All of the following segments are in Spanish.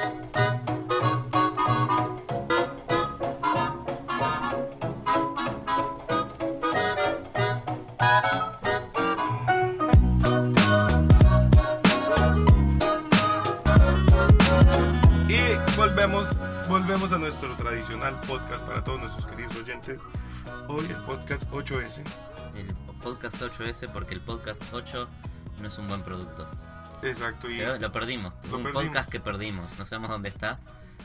Y volvemos, volvemos a nuestro tradicional podcast para todos nuestros queridos oyentes. Hoy el podcast 8S. El podcast 8S porque el podcast 8 no es un buen producto. Exacto. Y lo perdimos. Lo un perdimos. podcast que perdimos. No sabemos dónde está.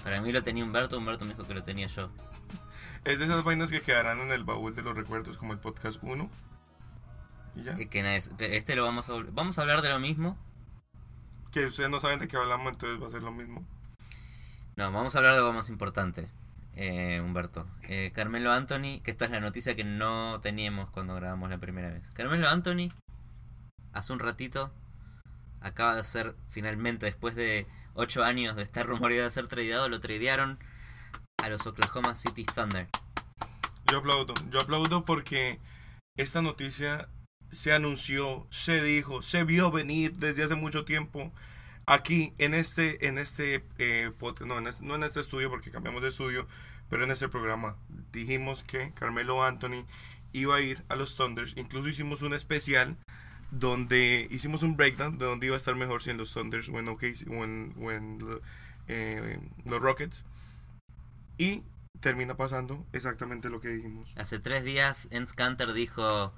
Para mí lo tenía Humberto, Humberto me dijo que lo tenía yo. es de esas vainas que quedarán en el baúl de los recuerdos como el podcast 1. Y ya. Que pero este lo vamos a vamos a hablar de lo mismo. Que ustedes no saben de qué hablamos, entonces va a ser lo mismo. No, vamos a hablar de algo más importante, eh, Humberto. Eh, Carmelo Anthony, que esta es la noticia que no teníamos cuando grabamos la primera vez. Carmelo Anthony, hace un ratito, acaba de ser finalmente, después de 8 años de estar rumoreado de ser tradeado, lo tradearon a los Oklahoma City Thunder. Yo aplaudo. Yo aplaudo porque esta noticia se anunció, se dijo, se vio venir desde hace mucho tiempo. Aquí en este, en este, eh, no, en este- no en este estudio porque cambiamos de estudio, pero en este programa dijimos que Carmelo Anthony iba a ir a los Thunders. Incluso hicimos un especial donde hicimos un breakdown de dónde iba a estar mejor si en los Thunders o en, OKC o en, eh, los Rockets. Y termina pasando exactamente lo que dijimos. Hace tres días, Enz Canter dijo: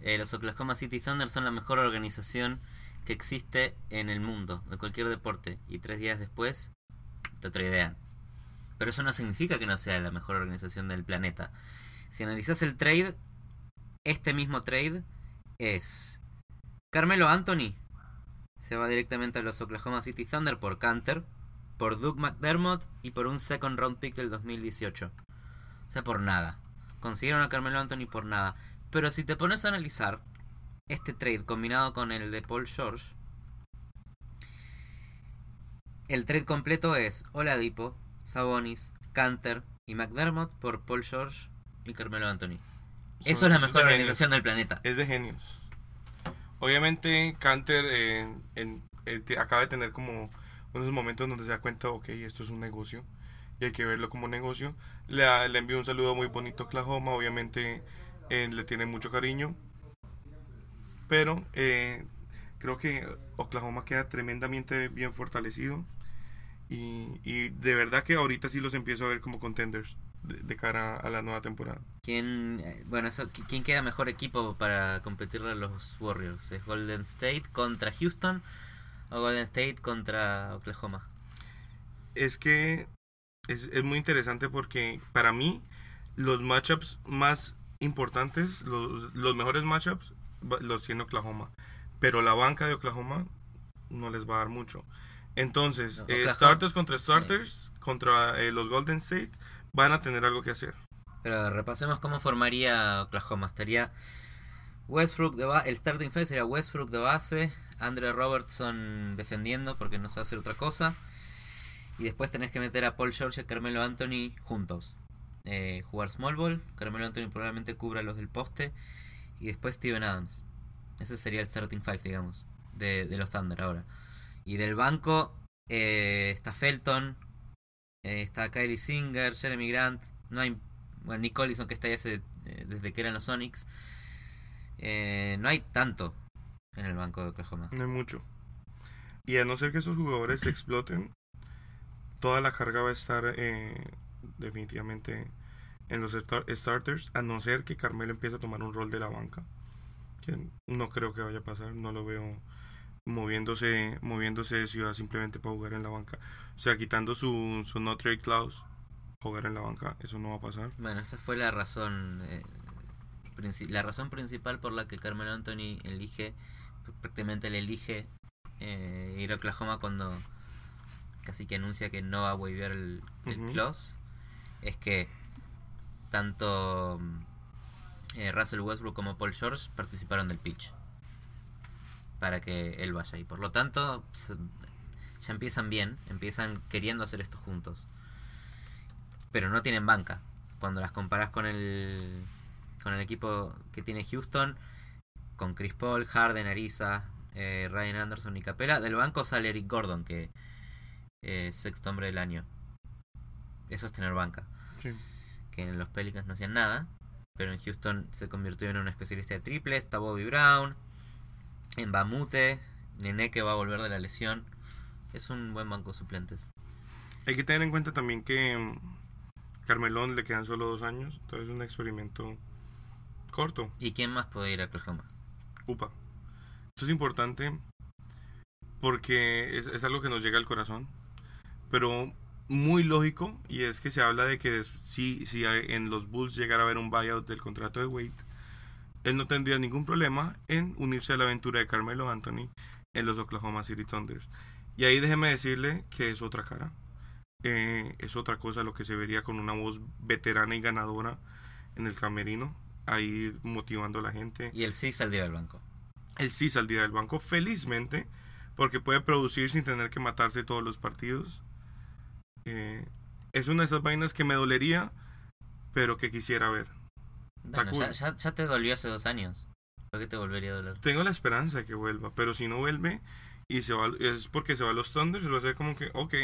eh, Los Oklahoma City Thunder son la mejor organización que existe en el mundo, de cualquier deporte. Y tres días después, lo tradean. Pero eso no significa que no sea la mejor organización del planeta. Si analizas el trade, este mismo trade es Carmelo Anthony se va directamente a los Oklahoma City Thunder por Canter, por Doug McDermott y por un second round pick del 2018. O sea, por nada. Consiguieron a Carmelo Anthony por nada. Pero si te pones a analizar este trade combinado con el de Paul George, el trade completo es Oladipo, Sabonis, Canter y McDermott por Paul George y Carmelo Anthony. Eso es la mejor organización del planeta. Es de genios. Obviamente, Canter eh, eh, acaba de tener como unos momentos donde se da cuenta, ok, esto es un negocio y hay que verlo como negocio. Le, le envío un saludo muy bonito a Oklahoma, obviamente eh, le tiene mucho cariño. Pero creo que Oklahoma queda tremendamente bien fortalecido. Y, y de verdad que ahorita sí los empiezo a ver como contenders de, de cara a la nueva temporada. ¿Quién, eh, bueno, eso, qui- ¿quién queda mejor equipo para competirle a los Warriors? ¿Es Golden State contra Houston o Golden State contra Oklahoma? es que es, es muy interesante porque para mí los matchups más importantes, los, los mejores matchups los tiene Oklahoma. Pero la banca de Oklahoma no les va a dar mucho. Entonces, No, eh, starters contra sí. starters, contra eh, los Golden State, van a tener algo que hacer. Pero repasemos cómo formaría Oklahoma. Estaría Westbrook de base, el starting five sería Westbrook de base, Andre Robertson defendiendo porque no sabe hacer otra cosa. Y después tenés que meter a Paul George y Carmelo Anthony juntos. Eh, jugar small ball, Carmelo Anthony probablemente cubra los del poste. Y después Steven Adams. Ese sería el starting five, digamos, de, de los Thunder ahora. Y del banco eh, está Felton, eh, está Kylie Singer, Jeremy Grant. No hay. Bueno, Nick Collison que está ahí eh, desde que eran los Sonics. Eh, no hay tanto en el banco de Oklahoma. No hay mucho. Y a no ser que esos jugadores exploten, toda la carga va a estar definitivamente en los star- starters, a no ser que Carmelo empiece a tomar un rol de la banca. Que no creo que vaya a pasar, no lo veo moviéndose, moviéndose de ciudad simplemente para jugar en la banca. O sea, quitando su, su no trade clause, jugar en la banca, eso no va a pasar. Bueno, esa fue la razón. eh, la razón principal por la que Carmelo Anthony elige. Prácticamente le elige eh, ir a Oklahoma cuando casi que anuncia que no va a waivir el, el. Es que tanto eh, Russell Westbrook como Paul George participaron del pitch para que él vaya y por lo tanto ya empiezan bien empiezan queriendo hacer esto juntos pero no tienen banca cuando las comparas con el con el equipo que tiene Houston con Chris Paul, Harden, Ariza, eh, Ryan Anderson y Capela del banco sale Eric Gordon que eh, sexto hombre del año. Eso es tener banca. Sí. Que en los Pelicans no hacían nada. Pero en Houston se convirtió en un especialista de triples. Está Bobby Brown. En Bamute. Nene que va a volver de la lesión. Es un buen banco de suplentes. Hay que tener en cuenta también que mm, Carmelón le quedan solo dos años, entonces es un experimento corto. ¿Y quién más puede ir a Oklahoma? Upa. Esto es importante porque es, es algo que nos llega al corazón, pero muy lógico y es que se habla de que si, si en los Bulls llegara a haber un buyout del contrato de Wade, él no tendría ningún problema en unirse a la aventura de Carmelo Anthony en los Oklahoma City Thunders. Y ahí déjeme decirle que es otra cara. Eh, es otra cosa lo que se vería con una voz veterana y ganadora en el camerino, ahí motivando a la gente. Y él sí saldría del banco. Él sí saldría del banco felizmente porque puede producir sin tener que matarse todos los partidos. Eh, es una de esas vainas que me dolería, pero que quisiera ver. Bueno, cool. ya, ya, ya te dolió hace dos años. ¿Por qué te volvería a doler? Tengo la esperanza de que vuelva, pero si no vuelve y se va, es porque se va a los Thunders, va a ser como que, ok,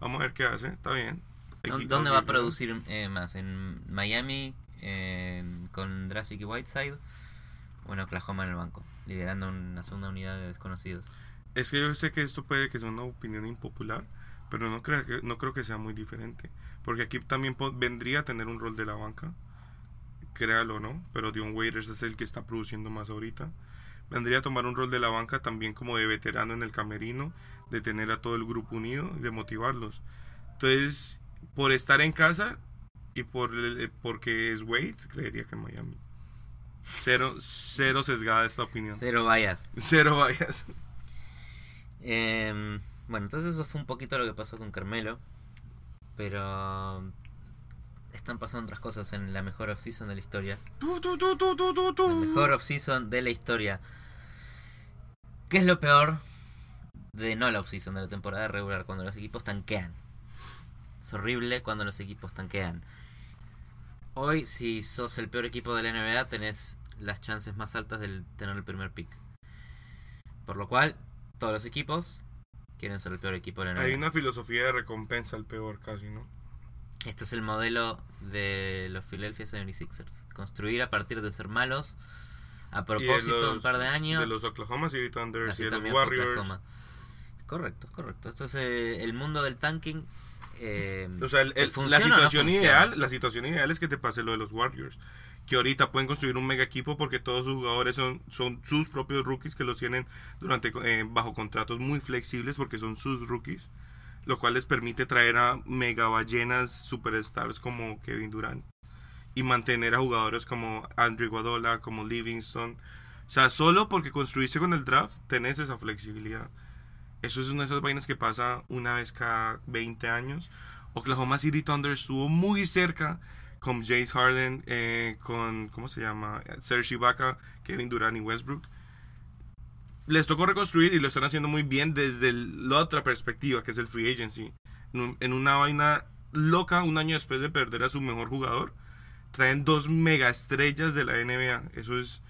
vamos a ver qué hace, está bien. Hay ¿Dó- que- ¿Dónde va a producir eh, más? ¿En Miami en- con Dragic y Whiteside? ¿O en Oklahoma en el banco? Liderando una segunda unidad de desconocidos. Es que yo sé que esto puede que sea una opinión impopular, pero no creo que, no creo que sea muy diferente. Porque aquí también vendría a tener un rol de la banca. Créalo o no, pero Dion Waiters es el que está produciendo más ahorita. Vendría a tomar un rol de la banca también como de veterano en el camerino, de tener a todo el grupo unido y de motivarlos. Entonces, por estar en casa y por el- porque es Wade, creería que en Miami. Cero, cero sesgada esta opinión. Cero vayas. Cero vayas. Em, bueno, entonces eso fue un poquito lo que pasó con Carmelo. Pero están pasando otras cosas en la mejor offseason de la historia. Tu, tu, tu, tu, tu, tu, tu. La mejor offseason de la historia. ¿Qué es lo peor de no la offseason de la temporada regular? Cuando los equipos tanquean. Es horrible cuando los equipos tanquean. Hoy, si sos el peor equipo de la NBA, tenés las chances más altas de tener el primer pick. Por lo cual, todos los equipos quieren ser el peor equipo de la NBA. Hay una filosofía de recompensa al peor casi, ¿no? Este es el modelo de los Philadelphia 76ers. Construir a partir de ser malos. A de propósito, los- un par de años. De los Oklahoma City Thunders Así y de los Warriors. Oklahoma. Correcto, correcto. Esto es eh, el mundo del tanking. eh, O sea, el- el- la ¿funciona o no situación ideal, la situación ideal es que te pase lo de los Warriors, que ahorita pueden construir un mega equipo porque todos sus jugadores son, son sus propios rookies que los tienen durante eh, bajo contratos muy flexibles porque son sus rookies, lo cual les permite traer a mega ballenas superstars como Kevin Durant y mantener a jugadores como Andrew Guadola, como Livingston. O sea, solo porque construiste con el draft tenés esa flexibilidad. Eso es una de esas vainas que pasa una vez cada 20 años. Oklahoma City Thunder estuvo muy cerca con Jace Harden, eh, con, ¿cómo se llama? Serge Ibaka, Kevin Durant y Westbrook. Les tocó reconstruir y lo están haciendo muy bien desde el- la otra perspectiva, que es el free agency. En, un- en una vaina loca, un año después de perder a su mejor jugador, traen dos mega estrellas de la NBA. Eso es,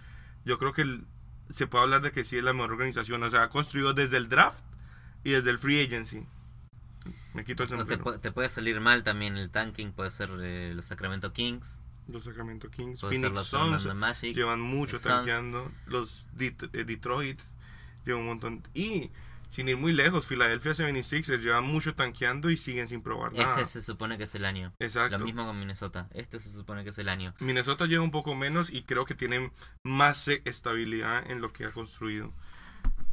yo creo que el- se puede hablar de que sí es la mejor organización. O sea, ha construido desde el draft y desde el free agency. Me quito el te, te puede salir mal también el tanking. Puede ser eh, los Sacramento Kings. Los Sacramento Kings, Phoenix los Suns Magic. llevan mucho tanqueando. Los Det- eh, Detroit llevan un montón. Y sin ir muy lejos, Philadelphia 76ers llevan mucho tanqueando y siguen sin probar nada. Este se supone que es el año. Exacto. Lo mismo con Minnesota. Este se supone que es el año. Minnesota lleva un poco menos y creo que tienen más eh, estabilidad en lo que ha construido.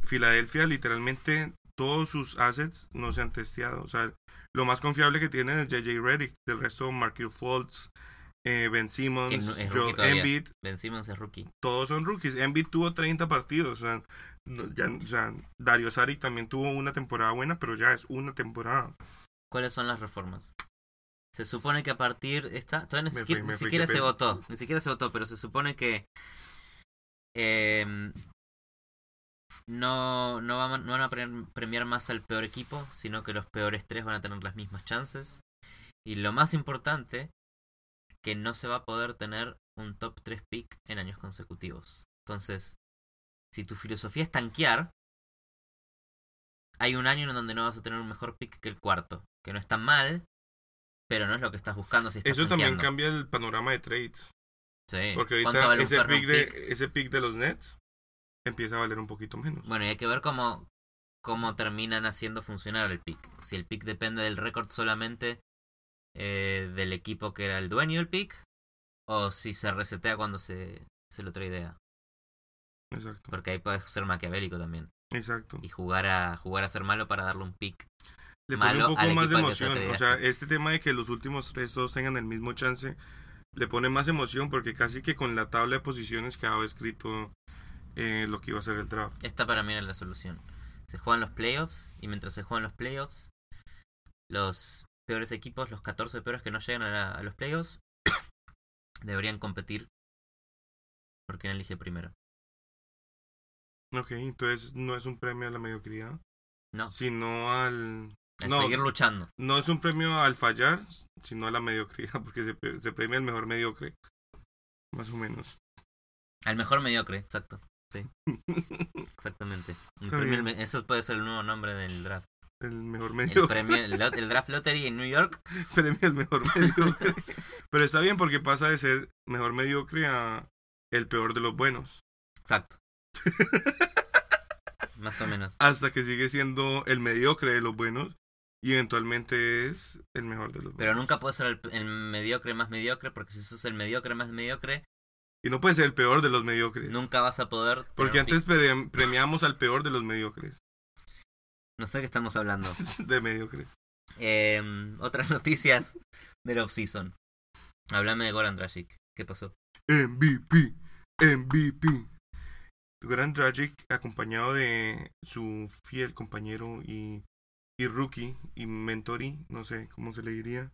Filadelfia, literalmente, todos sus assets no se han testeado. O sea, lo más confiable que tienen es JJ Redick. Del resto, Markelle Fultz, eh, Ben Simmons, Joel. Embiid, Ben Simmons es rookie. todos son rookies. Embiid tuvo 30 partidos. O sea, no- ya- o sea, Dario Saric también tuvo una temporada buena, pero ya es una temporada. ¿Cuáles son las reformas? Se supone que a partir esta todavía ni Me siquiera, fui- ni se votó, ni siquiera se votó, pero se supone que em, no no, va- no van a pre- premiar más al peor equipo, sino que los peores tres van a tener las mismas chances. Y lo más importante, que no se va a poder tener un top 3 pick en años consecutivos. Entonces, si tu filosofía es tanquear, hay un año en donde no vas a tener un mejor pick que el cuarto. Que no está mal, pero no es lo que estás buscando si estás Eso también cambia el panorama de trades. Sí. Porque ¿Cuánto ahorita vale ese pick, de, pick? ese pick de los Nets empieza a valer un poquito menos. Bueno, y hay que ver cómo, cómo terminan haciendo funcionar el pick. Si el pick depende del récord solamente eh, del equipo que era el dueño del pick, o si se resetea cuando se, se lo tradea. Exacto. Porque ahí puedes ser maquiavélico también. Exacto. Y jugar a, jugar a ser malo para darle un pick. Le pone malo un poco más de emoción. O sea, este tema de que los últimos tres todos tengan el mismo chance le pone más emoción porque casi que con la tabla de posiciones quedaba escrito eh, lo que iba a ser el draft. Esta para mí era la solución. Se juegan los playoffs y mientras se juegan los playoffs, los peores equipos, los 14 peores que no llegan a, la- a los playoffs, deberían competir por quién elige primero. Ok, entonces no es un premio a la mediocridad, No, sino al... a no. seguir luchando. No es un premio al fallar, sino a la mediocridad, porque se, pre- se premia el mejor mediocre. Más o menos. Al mejor mediocre, exacto. Sí, exactamente. El premio- eso puede ser el nuevo nombre del draft. El mejor El, mediocre. premio, el, lot- el draft lottery en New York. premio al mejor mediocre. Pero está bien porque pasa de ser mejor mediocre a el peor de los buenos. Exacto. Más o menos. Hasta que sigue siendo el mediocre de los buenos y eventualmente es el mejor de los Pero buenos. nunca puede ser el, el mediocre más mediocre, porque si sos el mediocre más mediocre, Y no puede ser el peor de los mediocres. nunca vas a poder. porque antes pre- premiamos al peor de los mediocres. No sé qué estamos hablando. De mediocres. Eh, otras noticias del off-season. Háblame de Goran Dragic. ¿Qué pasó? MVP. MVP. Goran Dragic, acompañado de su fiel compañero y, y rookie y mentori, no sé cómo se le diría,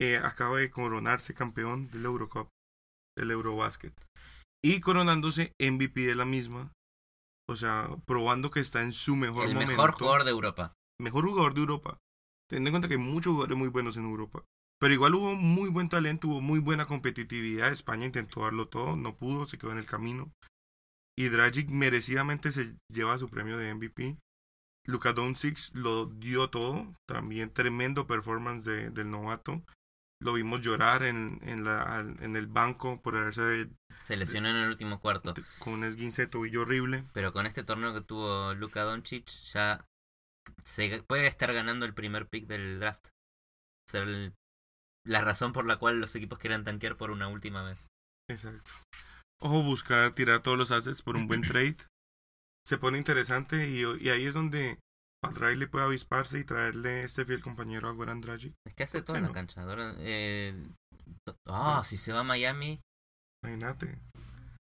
eh, acaba de coronarse campeón del Eurocup, del Eurobasket. Y coronándose MVP de la misma. O sea, probando que está en su mejor el momento. mejor jugador de Europa. mejor jugador de Europa. Teniendo en cuenta que hay muchos jugadores muy buenos en Europa. Pero igual hubo muy buen talento, hubo muy buena competitividad. España intentó darlo todo, no pudo, se quedó en el camino. Y Dragic merecidamente se lleva su premio de MVP. Luka Doncic lo dio todo, también tremendo performance de- del novato. Lo vimos llorar en, en, la, en el banco por haberse Se lesionó en el último cuarto. con un esguince de tobillo horrible. Pero con este torneo que tuvo Luka Doncic, ya se puede estar ganando el primer pick del draft. O sea, el- la razón por la cual los equipos quieren tanquear por una última vez. Exacto. Ojo, buscar tirar todos los assets por un buen trade. Se pone interesante y, y ahí es donde Pat Riley puede avisparse y traerle este fiel compañero a Goran Dragic. Es que hace ¿Por todo en la no? cancha. Eh, ah, si se va a Miami Imagínate.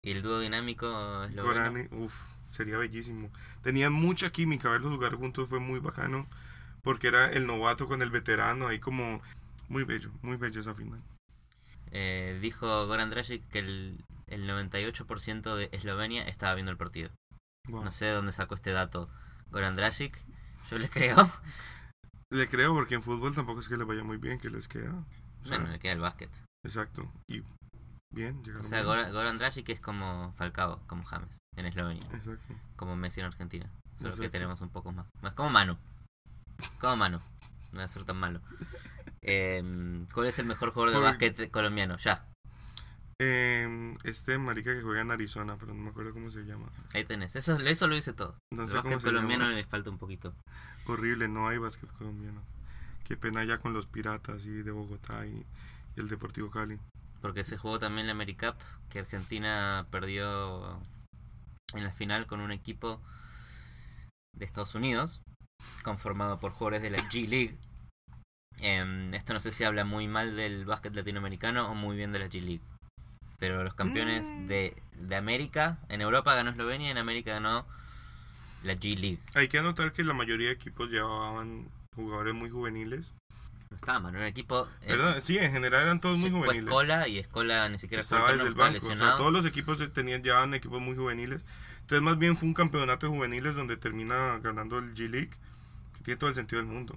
y el dúo dinámico es lo Goran, bueno. uff, sería bellísimo. Tenían mucha química, verlos jugar juntos fue muy bacano. Porque era el novato con el veterano, ahí como muy bello, muy bello esa final. Eh, dijo Goran Dragic que el, el 98% de Eslovenia estaba viendo el partido. Wow. No sé de dónde sacó este dato Goran Dragic. Yo le creo. Le creo porque en fútbol tampoco es que le vaya muy bien, que les queda. O sea, Bueno, le queda el básquet. Exacto. Y bien, O llegaron sea, bien. Goran, Goran Dragic es como Falcao, como James en Eslovenia. Exacto. Como Messi en Argentina. Solo que tenemos un poco más. Más como Manu. Como Manu. No va a ser tan malo. Eh, ¿Cuál es el mejor jugador de básquet colombiano? Ya. Eh, este marica que juega en Arizona, pero no me acuerdo cómo se llama. Ahí tenés. Eso, eso lo dice todo. No el básquet colombiano llama. le falta un poquito. Horrible, no hay básquet colombiano. Qué pena ya con los Piratas y de Bogotá y, y el Deportivo Cali. Porque se jugó también la AmeriCup, que Argentina perdió en la final con un equipo de Estados Unidos, conformado por jugadores de la G League. Em, esto no sé si habla muy mal del básquet latinoamericano o muy bien de la G League. Pero los campeones Mm. de, de América, en Europa ganó Eslovenia y en América ganó la G League. Hay que anotar que la mayoría de equipos llevaban jugadores muy juveniles. No estaba mal, era un equipo... eh, Perdón, sí, en general eran todos muy fue juveniles. Escola y Escola ni siquiera Estaba desde el banco. O sea, lesionado. todos los equipos tenían, llevaban equipos muy juveniles. Entonces, más bien fue un campeonato de juveniles donde termina ganando el G-League, que tiene todo el sentido del mundo.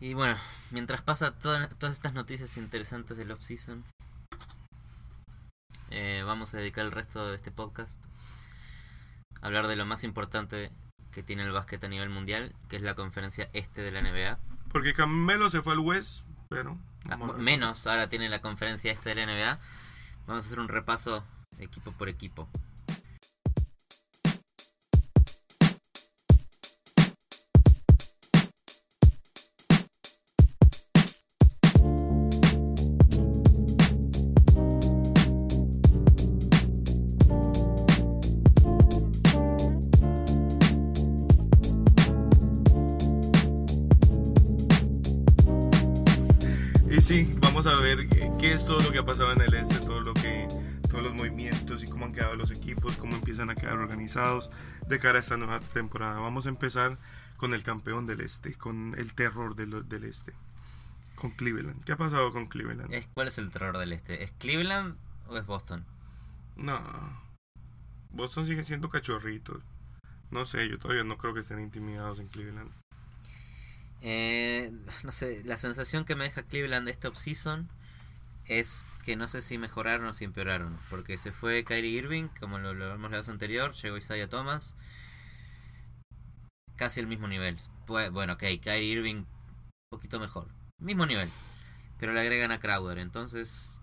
Y bueno, mientras pasa toda- todas estas noticias interesantes del off-season, eh, vamos a dedicar el resto de este podcast hablar de lo más importante que tiene el básquet a nivel mundial, que es la conferencia este de la NBA. Porque Camelo se fue al West, pero... Ah, menos ahora tiene la conferencia este de la NBA. Vamos a hacer un repaso equipo por equipo. Qué es todo lo que ha pasado en el este, todo lo que, todos los movimientos y cómo han quedado los equipos, cómo empiezan a quedar organizados de cara a esta nueva temporada. Vamos a empezar con el campeón del este, con el terror del, del este, con Cleveland. ¿Qué ha pasado con Cleveland? ¿Cuál es el terror del este? ¿Es Cleveland o es Boston? No, Boston sigue siendo cachorritos. No sé, yo todavía no creo que estén intimidados en Cleveland. Eh, no sé, la sensación que me deja Cleveland de esta offseason es que no sé si mejoraron o si empeoraron. Porque se fue Kyrie Irving, como lo, lo hemos leído anterior, llegó Isaiah Thomas. Casi el mismo nivel. Pues, bueno, ok, Kyrie Irving un poquito mejor. Mismo nivel. Pero le agregan a Crowder, entonces...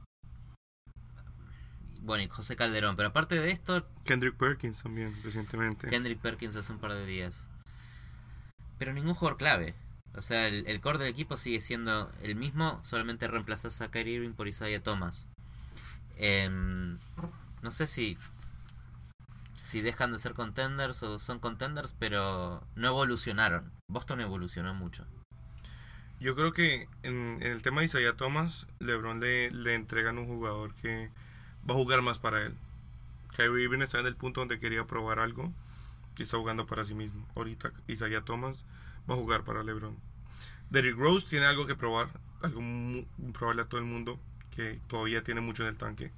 Bueno, y José Calderón. Pero aparte de esto... Kendrick Perkins también, recientemente. Kendrick Perkins hace un par de días. Pero ningún jugador clave. O sea, el, core del equipo sigue siendo el mismo, solamente reemplazas a Kyrie Irving por Isaiah Thomas. Em, no sé si si dejan de ser contenders o son contenders, pero no evolucionaron. Boston evolucionó mucho. Yo creo que en, el tema de Isaiah Thomas, LeBron le, le entregan un jugador que va a jugar más para él. Kyrie Irving está en el punto donde quería probar algo y está jugando para sí mismo. Ahorita Isaiah Thomas va a jugar para LeBron. Derrick Rose tiene algo que probar, algo probarle a todo el mundo, que todavía tiene mucho en el tanque.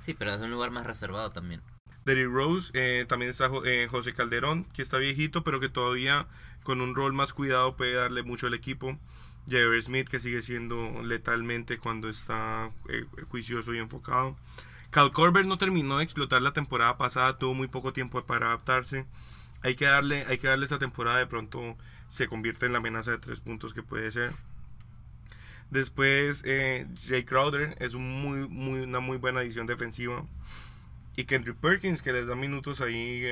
Sí, pero desde un lugar más reservado también. Derrick Rose, eh, también está eh, José Calderón, que está viejito, pero que todavía con un rol más cuidado puede darle mucho al equipo. Javier Smith, que sigue siendo letalmente cuando está eh, juicioso y enfocado. Cal Corber no terminó de explotar la temporada pasada, tuvo muy poco tiempo para adaptarse. Hay que darle, hay que darle esta temporada de pronto se convierte en la amenaza de tres puntos que puede ser. Después, eh, Jay Crowder es un muy, muy, una muy buena adición defensiva. Y Kendrick Perkins, que les da minutos ahí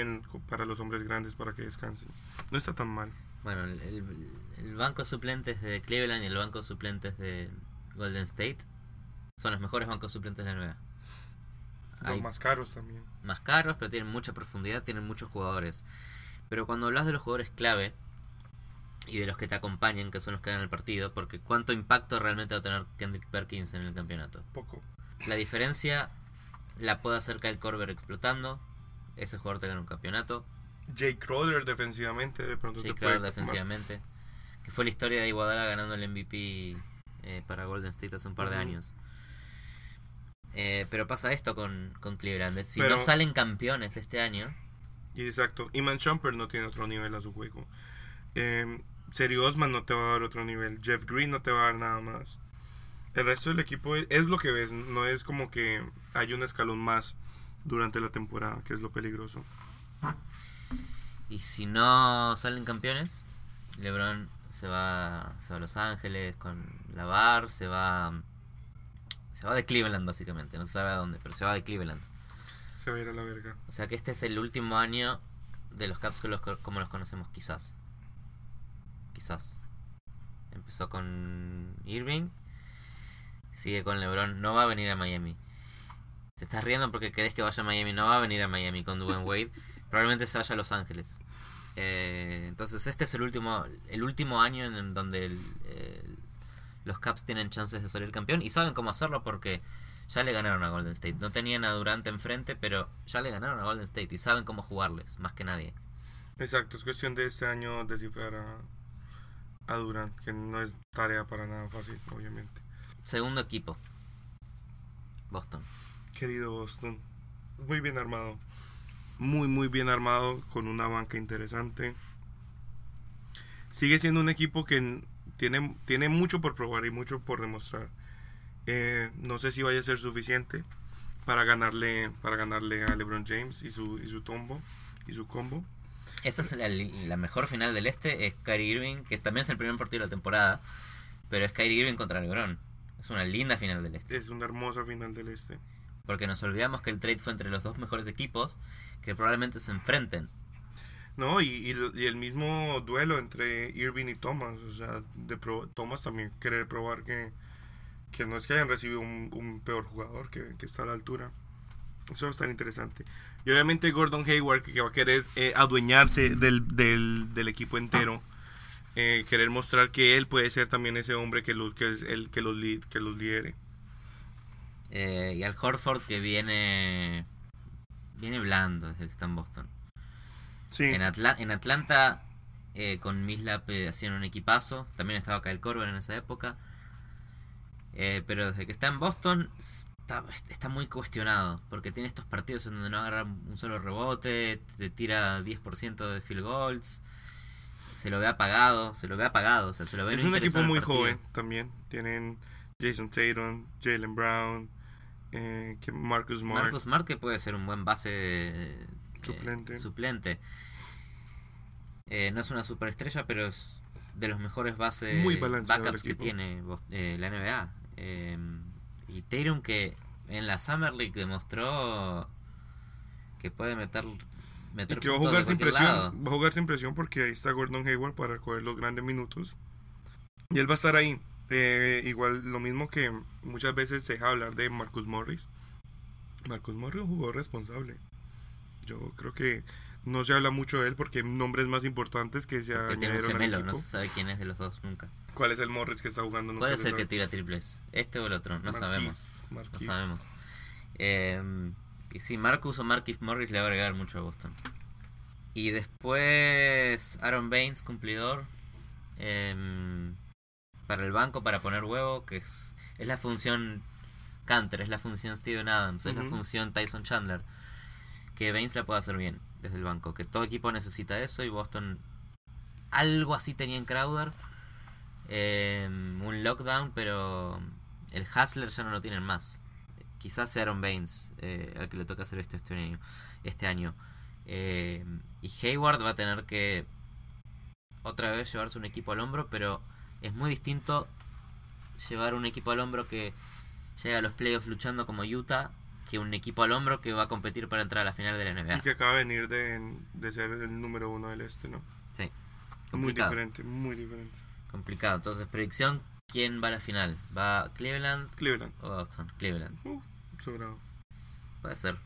para los hombres grandes para que descansen. No está tan mal. Bueno, el, banco de suplentes de Cleveland y el banco de suplentes de Golden State son los mejores bancos suplentes de la nueva. Hay más caros también. Más caros, pero tienen mucha profundidad, tienen muchos jugadores. Pero cuando hablas de los jugadores clave, y de los que te acompañan, que son los que dan el partido, porque ¿cuánto impacto realmente va a tener Kendrick Perkins en el campeonato? Poco. La diferencia la puede hacer Kyle Korver explotando, ese jugador te gana un campeonato. Jay Crowder defensivamente, de pronto Jay Crowder defensivamente, que fue la historia de Iguadala ganando el MVP eh, para Golden State hace un par de años. Eh, pero pasa esto con, con Cleveland. Si no salen campeones este año. Exacto. Iman Shumpert no tiene otro nivel a su juego. Eh, Seri Osman no te va a dar otro nivel. Jeff Green no te va a dar nada más. El resto del equipo es, lo que ves. No es como que hay un escalón más durante la temporada, que es lo peligroso. Y si no salen campeones, LeBron se va, se va a Los Ángeles con la Bar, se va se va de Cleveland básicamente, no se sabe a dónde, pero se va de Cleveland. Se va a ir a la verga. O sea que este es el último año de los Caps como los conocemos quizás quizás. Empezó con Irving, sigue con LeBron, no va a venir a Miami. Te estás riendo porque crees que vaya a Miami, no va a venir a Miami con Dwayne Wade, probablemente se vaya a Los Ángeles. Eh, entonces este es el último, el último año en donde los Caps tienen chances de salir campeón y saben cómo hacerlo porque ya le ganaron a Golden State. No tenían a Durant enfrente, pero ya le ganaron a Golden State y saben cómo jugarles, más que nadie. Exacto, es cuestión de este año descifrar a, a Durant, que no es tarea para nada fácil, obviamente. Segundo equipo. Boston. Querido Boston. Muy bien armado. Muy, muy bien armado, con una banca interesante. Sigue siendo un equipo que tiene, tiene mucho por probar y mucho por demostrar. Eh, no sé si vaya a ser suficiente para ganarle, para ganarle a LeBron James y su, y su tombo y su combo. Esa es la, la mejor final del este, es Kyrie Irving, que también es el primer partido de la temporada, pero es Kyrie Irving contra LeBron. Es una linda final del este. Es una hermosa final del este. Porque nos olvidamos que el trade fue entre los dos mejores equipos que probablemente se enfrenten. No, y, y, el- y el mismo duelo entre Irving y Thomas. O sea, de pro- Thomas también querer probar que, que no es que hayan recibido un, un peor jugador que, que está a la altura. Eso va a estar interesante. Y obviamente Gordon Hayward, que va a querer eh, adueñarse del, del, del equipo entero. eh, querer mostrar que él puede ser también ese hombre que, los que es el que los, que los lidere. Eh, y al Horford que viene viene blando desde que está en Boston. Sí, En, Atla- en Atlanta eh, con Mislap eh, hacían un equipazo. También estaba Kyle Korver en esa época. Eh, pero desde que está en Boston está, está muy cuestionado. Porque tiene estos partidos en donde no agarra un solo rebote. Te tira 10% de field goals. Se lo ve apagado. Se lo ve apagado. O sea, se lo ve es un equipo muy joven también. Tienen Jason Tatum, Jalen Brown, eh, que Marcus Smart. Marcus Smart que puede ser un buen base eh, Suplente. suplente. Eh, no es una superestrella, pero es de los mejores bases backups que tiene eh, la NBA. Y Tatum que en la Summer League demostró que puede meter Y meter que va a jugar sin presión. lado. Va a jugar sin presión porque ahí está Gordon Hayward para coger los grandes minutos. Y él va a estar ahí. Eh, igual lo mismo que muchas veces se deja hablar de Marcus Morris. Marcus Morris es un jugador responsable. Yo creo que no se habla mucho de él porque hay nombres más importantes que se Porque tiene un añadieron al gemelo, no se sabe quién es de los dos nunca. ¿Cuál es el Morris que está jugando? Nunca Puede se ser que tira triples, este o el otro, no sabemos. No sabemos. Eh, y sí, Marcus o Markif Morris le va a agregar mucho a Boston. Y después Aaron Baines, cumplidor. em, para el banco, para poner huevo, que es, es la función Canter, es la función Steven Adams, es la función Tyson Chandler. Que Baines la puede hacer bien desde el banco. Que todo equipo necesita eso y Boston algo así tenía en Crowder. Em, un lockdown, pero el Hustler ya no lo tienen más. Quizás sea Aaron Baines eh, al que le toca hacer esto este año. Este año. Em, y Hayward va a tener que otra vez llevarse un equipo al hombro, pero es muy distinto llevar un equipo al hombro que llega a los playoffs luchando como Utah que un equipo al hombro que va a competir para entrar a la final de la NBA. Y que acaba de venir de, de ser el número uno del este, ¿no? Sí. Muy diferente, muy diferente. Complicado. Entonces, predicción, ¿quién va a la final? ¿Va Cleveland Cleveland. o Boston? Cleveland. Uh, sobrado. Puede ser.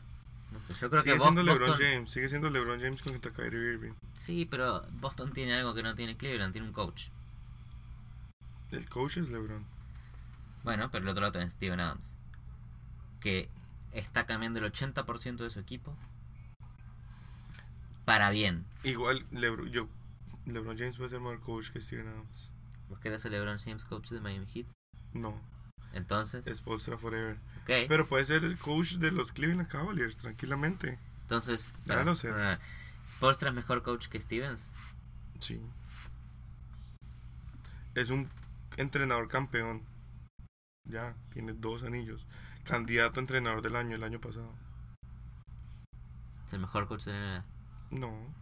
No sé, yo creo sigue que siendo Boston... LeBron James, sigue siendo LeBron James contra Kyrie Irving. Sí, pero Boston tiene algo que no tiene Cleveland, tiene un coach. El coach es LeBron. Bueno, pero el otro lado es Steven Adams. Que está cambiando el 80% de su equipo para bien. Igual LeBron, yo, LeBron James puede ser mejor coach que Steven Adams. ¿Vos querés el LeBron James coach de Miami Heat? No, Entonces, es Polstra Forever. ok. Pero puede ser el coach de los Cleveland Cavaliers, tranquilamente. Entonces, Ya para- lo sé. para- ¿Spoelstra es mejor coach que Stevens? Sí. Es un entrenador campeón. Ya, tiene dos anillos. Candidato a entrenador del año el año pasado. ¿Es el mejor coach de la NBA? No,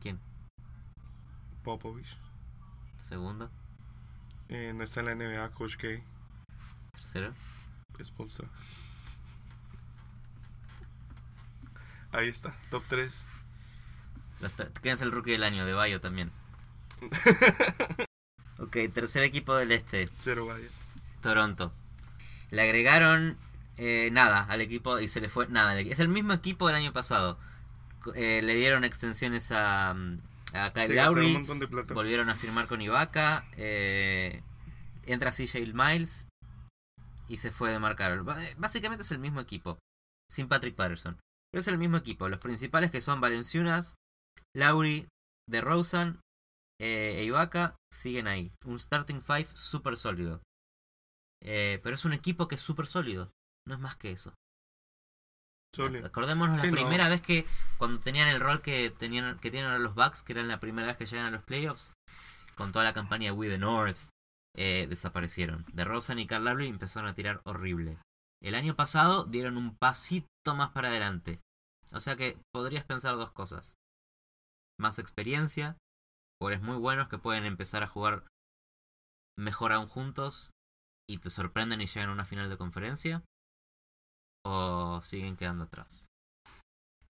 ¿Quién? Popovich. ¿Segundo? Eh, no está en la NBA, Coach K. ¿Tercero? Es Polstra. Ahí está, top 3. Los ter- ¿Quién es el rookie del año? De Bayo también. ok, tercer equipo del este. Cero vallas. Toronto. Le agregaron eh, nada al equipo y se le fue nada. Es el mismo equipo del año pasado. Eh, le dieron extensiones a, mm, a Kyle un Lowry. montón de plata. Volvieron a firmar con Ibaka. eh, entra CJ Miles. Y se fue de marcar. Básicamente es el mismo equipo. Sin Patrick Patterson. Pero es el mismo equipo. Los principales que son Valenciunas, Lowry, DeRozan eh, e Ibaka siguen ahí. Un starting five súper sólido. Eh, pero es un equipo que es súper sólido. No es más que eso. Acordémonos Sí, la no. primera vez que cuando tenían el rol que tenían que tienen ahora los Bucks, que eran la primera vez que llegan a los playoffs, con toda la campaña We the North, eh, desaparecieron. De Rosen y Carl Lowry empezaron a tirar horrible. El año pasado dieron un pasito más para adelante. O sea que podrías pensar dos cosas. más experiencia, jugadores muy buenos que pueden empezar a jugar mejor aún juntos y te sorprenden y llegan a una final de conferencia, o siguen quedando atrás.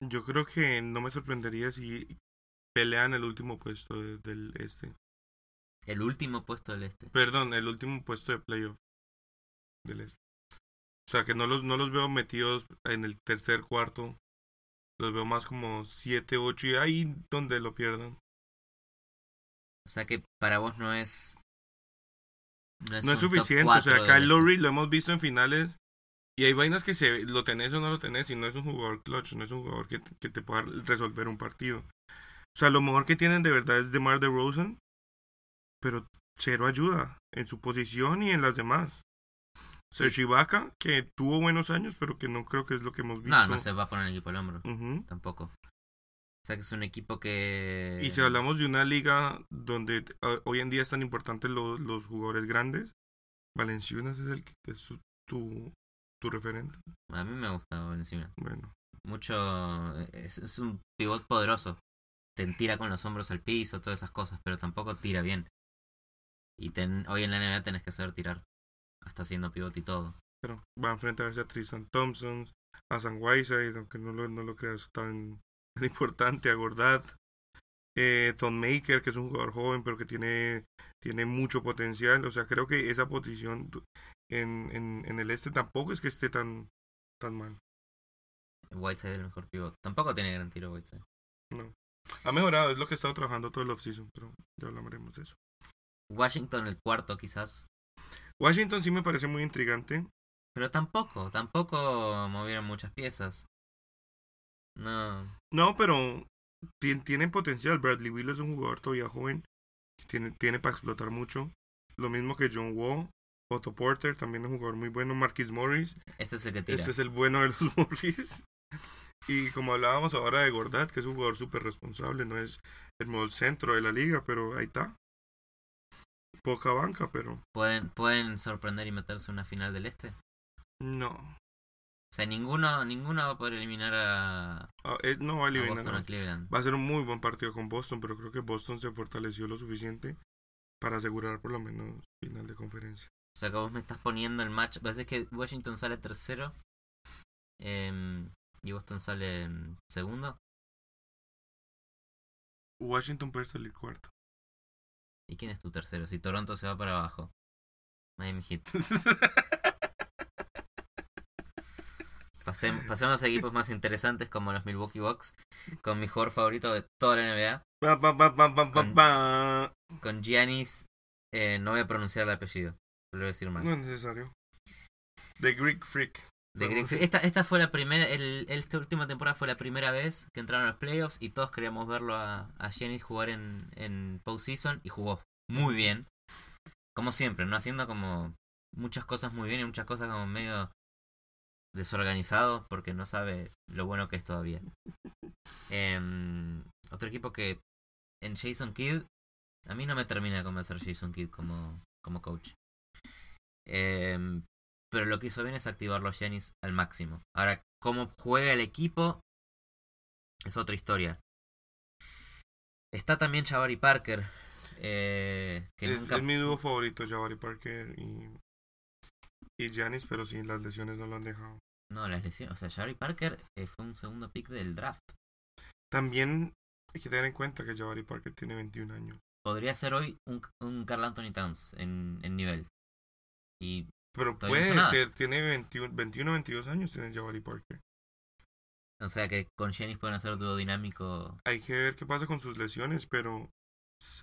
Yo creo que no me sorprendería si pelean el último puesto de- del este. El último puesto del este. Perdón, el último puesto de playoff del este. O sea, que no los, no los veo metidos en el tercer cuarto. Los veo más como 7, 8 y ahí donde lo pierdan. O sea que para vos no es. No es suficiente. O sea, Kyle este. Lowry lo hemos visto en finales. Y hay vainas que se lo tenés o no lo tenés. Y no es un jugador clutch. No es un jugador que, que te pueda resolver un partido. O sea, lo mejor que tienen de verdad es DeMar DeRozan. Pero cero ayuda en su posición y en las demás. Serge Ibaka, que tuvo buenos años, pero que no creo que es lo que hemos visto. No, no se va a poner el equipo al hombro. Tampoco. O sea que es un equipo que. Y si hablamos de una liga donde hoy en día es tan importante lo- los jugadores grandes, Valenciunas es el que es su- tu, tu referente. A mí me gusta Valenciunas. Bueno, Mucho. Es, es un pivot poderoso. Te tira con los hombros al piso, todas esas cosas, pero tampoco tira bien. Y ten- hoy en la NBA tenés que saber tirar. Hasta haciendo pivot y todo. pero va a enfrentarse a Tristan Thompson, a San Whiteside, aunque no lo, no lo creas tan, tan importante, a Gordat, eh, Tom Maker, que es un jugador joven, pero que tiene, tiene mucho potencial. O sea, creo que esa posición en, en, en el este tampoco es que esté tan, tan mal. Whiteside es el mejor pivot. Tampoco tiene gran tiro Whiteside. Ha mejorado, es lo que he estado trabajando todo el offseason, pero ya hablaremos de eso. Washington el cuarto quizás. Washington sí me parece muy intrigante. Pero tampoco, tampoco movieron muchas piezas. No. No, pero tien- tienen potencial. Bradley Will es un jugador todavía joven. Tiene, tiene para explotar mucho. Lo mismo que John Wall. Otto Porter también es un jugador muy bueno. Marquis Morris. Este es el que tira. Este es el bueno de los Morris. Y como hablábamos ahora de Gordat, que es un jugador súper responsable. No es el mejor centro de la liga, pero ahí está. Poca banca, pero ¿Pueden, pueden sorprender y meterse en una final del este. no. O sea, ninguno, ninguno va a poder eliminar a, a Ah, eh, no va a eliminar. Boston o a Cleveland. Va a ser un muy buen partido con Boston, pero creo que Boston se fortaleció lo suficiente para asegurar por lo menos final de conferencia. O sea, que vos me estás poniendo el match. Parece que Washington sale tercero. em, y Boston sale segundo. Washington puede salir cuarto. ¿Y quién es tu tercero? Si Toronto se va para abajo. Miami Heat. Pasem- pasemos a equipos más interesantes como los Milwaukee Bucks. Con mi jugador favorito de toda la NBA. Con-. Con Giannis. eh, no voy a pronunciar el apellido. Lo voy a decir mal. No es necesario. The Greek Freak. Esta, esta fue la primera, el, esta última temporada fue la primera vez que entraron a los playoffs y todos queríamos verlo a, a Giannis jugar en, en postseason y jugó muy bien. Como siempre, no haciendo como muchas cosas muy bien y muchas cosas como medio desorganizado porque no sabe lo bueno que es todavía. Em, otro equipo que en Jason Kidd, a mí no me termina de convencer Jason Kidd como, como coach. Em, pero lo que hizo bien es activarlo a Giannis al máximo. Ahora, cómo juega el equipo es otra historia. Está también Jabari Parker. eh, que Es, nunca- es mi dúo favorito, Jabari Parker y, y Giannis, pero sí, las lesiones no lo han dejado. No, las lesiones. O sea, Jabari Parker eh, fue un segundo pick del draft. También hay que tener en cuenta que Jabari Parker tiene 21 años. Podría ser hoy un, un Carl Anthony Towns en, en nivel. Y Pero no puede ser, tiene 21, 21 22 años, tiene Jabari Parker. o sea que con Giannis pueden hacer dúo dinámico. Hay que ver qué pasa con sus lesiones, pero,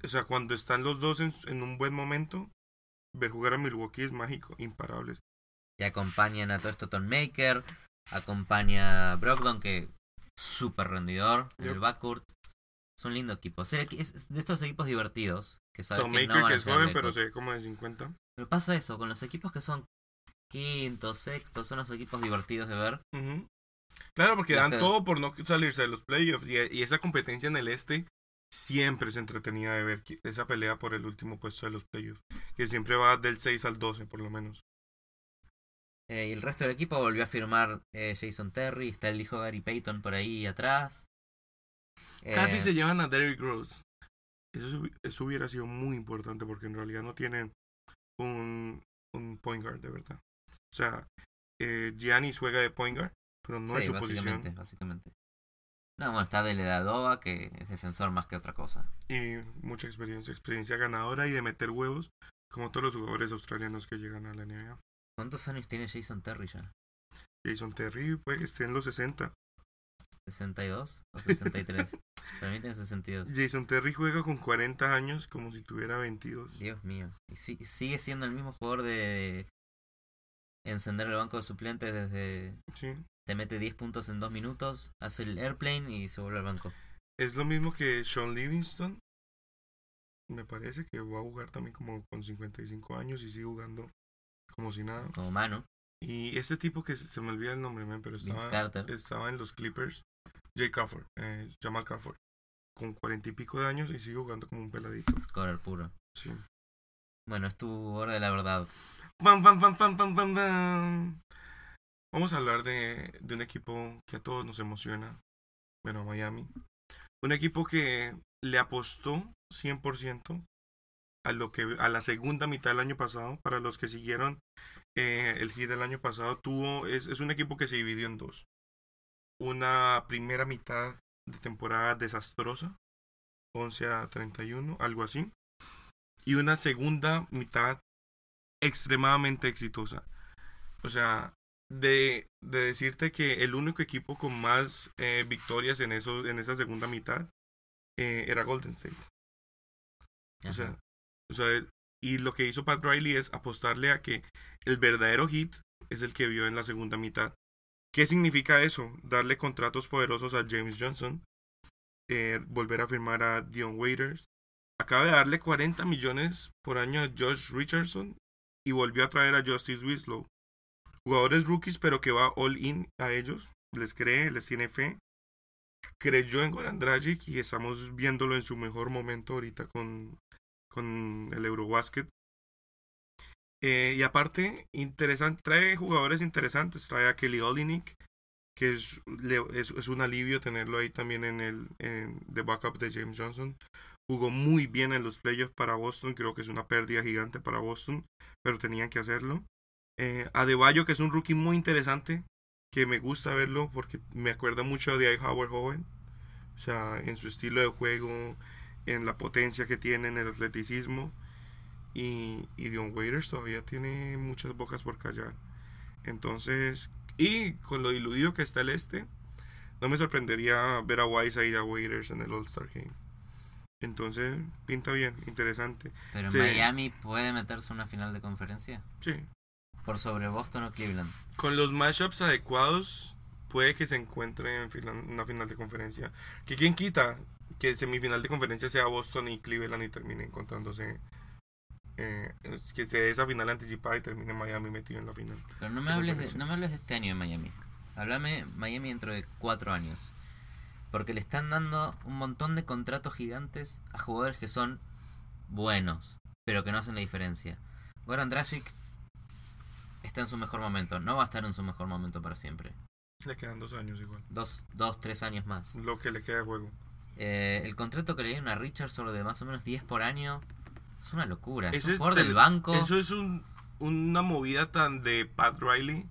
o sea, cuando están los dos en, en un buen momento, ver jugar a Milwaukee es mágico, imparables. Y acompañan a todo esto Tom Maker. Acompaña a Brogdon, que súper rendidor en Yep. el backcourt. Es un lindo equipo. O sea, es de estos equipos divertidos. Que sabes Tom que Maker, no van que es joven, pero se ve como de 50. Pero pasa eso, con los equipos que son quintos, sextos, son los equipos divertidos de ver. Claro, porque dan todo por no salirse de los playoffs. Y, y esa competencia en el este siempre es entretenida de ver esa pelea por el último puesto de los playoffs. Que siempre va del 6 al 12, por lo menos. Eh, y el resto del equipo volvió a firmar eh, Jason Terry. Está el hijo Gary Payton por ahí atrás. Casi Eh, se llevan a Derrick Rose. Eso, eso hubiera sido muy importante porque en realidad no tienen un, un point guard de verdad. O sea, eh, Giannis juega de point guard, pero no es su básicamente, posición. básicamente. No, bueno, está Deledadova, que es defensor más que otra cosa. Y mucha experiencia, experiencia ganadora y de meter huevos, como todos los jugadores australianos que llegan a la NBA. ¿Cuántos años tiene Jason Terry ya? Jason Terry puede que esté en los 60. ¿62 o 63? Para mí tiene 62. Jason Terry juega con 40 años como si tuviera 22. Dios mío. Y si- sigue siendo el mismo jugador de encender el banco de suplentes desde... Sí. Te mete 10 puntos en 2 minutos, hace el airplane y se vuelve al banco. Es lo mismo que Sean Livingston. Me parece que va a jugar también como con 55 años y sigue jugando como si nada. Como mano. Y este tipo que se, me olvida el nombre, man, pero estaba, Carter. estaba en los Clippers. Jay Crawford, eh, Jamal Crawford. Con cuarenta y pico de años y sigue jugando como un peladito. Scorer puro. Sí. Bueno, es tu hora de la verdad. Pam, pam, pam, pam, pam, pam, pam. Vamos a hablar de, de un equipo que a todos nos emociona. Bueno, a Miami. Un equipo que le apostó 100% a lo que a la segunda mitad del año pasado. Para los que siguieron eh, el hit del año pasado, tuvo es, es un equipo que se dividió en dos. Una primera mitad de temporada desastrosa, 11 a 31, algo así. Y una segunda mitad extremadamente exitosa. O sea, de, de decirte que el único equipo con más eh, victorias en, eso, en esa segunda mitad eh, era Golden State. O sea, o sea, y lo que hizo Pat Riley es apostarle a que el verdadero hit es el que vio en la segunda mitad. ¿Qué significa eso? Darle contratos poderosos a James Johnson, eh, volver a firmar a Dion Waiters. Acaba de darle 40 millones por año a Josh Richardson y volvió a traer a Justice Winslow. Jugadores rookies, pero que va all in a ellos. Les cree, les tiene fe. Creyó en Goran Dragic y estamos viéndolo en su mejor momento ahorita con, con el Eurobasket. Eh, y aparte, interesante, trae jugadores interesantes. Trae a Kelly Olynyk, que es, es, un alivio tenerlo ahí también en el backup de James Johnson. Jugó muy bien en los playoffs para Boston. Creo que es una pérdida gigante para Boston, pero tenían que hacerlo. Eh, Adebayo, que es un rookie muy interesante, que me gusta verlo porque me acuerda mucho de I. Howard joven. O sea, en su estilo de juego, en la potencia que tiene, en el atleticismo. Y, y Dion Waiters todavía tiene muchas bocas por callar. Entonces, y con lo diluido que está el este, no me sorprendería ver a Wise y a Waiters en el All-Star Game. Entonces, pinta bien, interesante. Pero. Miami puede meterse a una final de conferencia. Sí. Por sobre Boston o Cleveland. Con los matchups adecuados, puede que se encuentre en final- una final de conferencia. Que quien quita que semifinal de conferencia sea Boston y Cleveland y termine encontrándose. Eh, que se dé esa final anticipada y termine Miami metido en la final. Pero no me hables de, no me hables de este año en Miami. Háblame Miami dentro de cuatro años. Porque le están dando un montón de contratos gigantes a jugadores que son buenos, pero que no hacen la diferencia. Goran Dragic está en su mejor momento. No va a estar en su mejor momento para siempre. Le quedan dos años igual. Dos, dos tres años más. Lo que le queda de juego. Eh, el contrato que le dieron a Richard solo de más o menos 10 por año es una locura. Es un jugador del- banco. Eso es un, una movida tan de Pat Riley.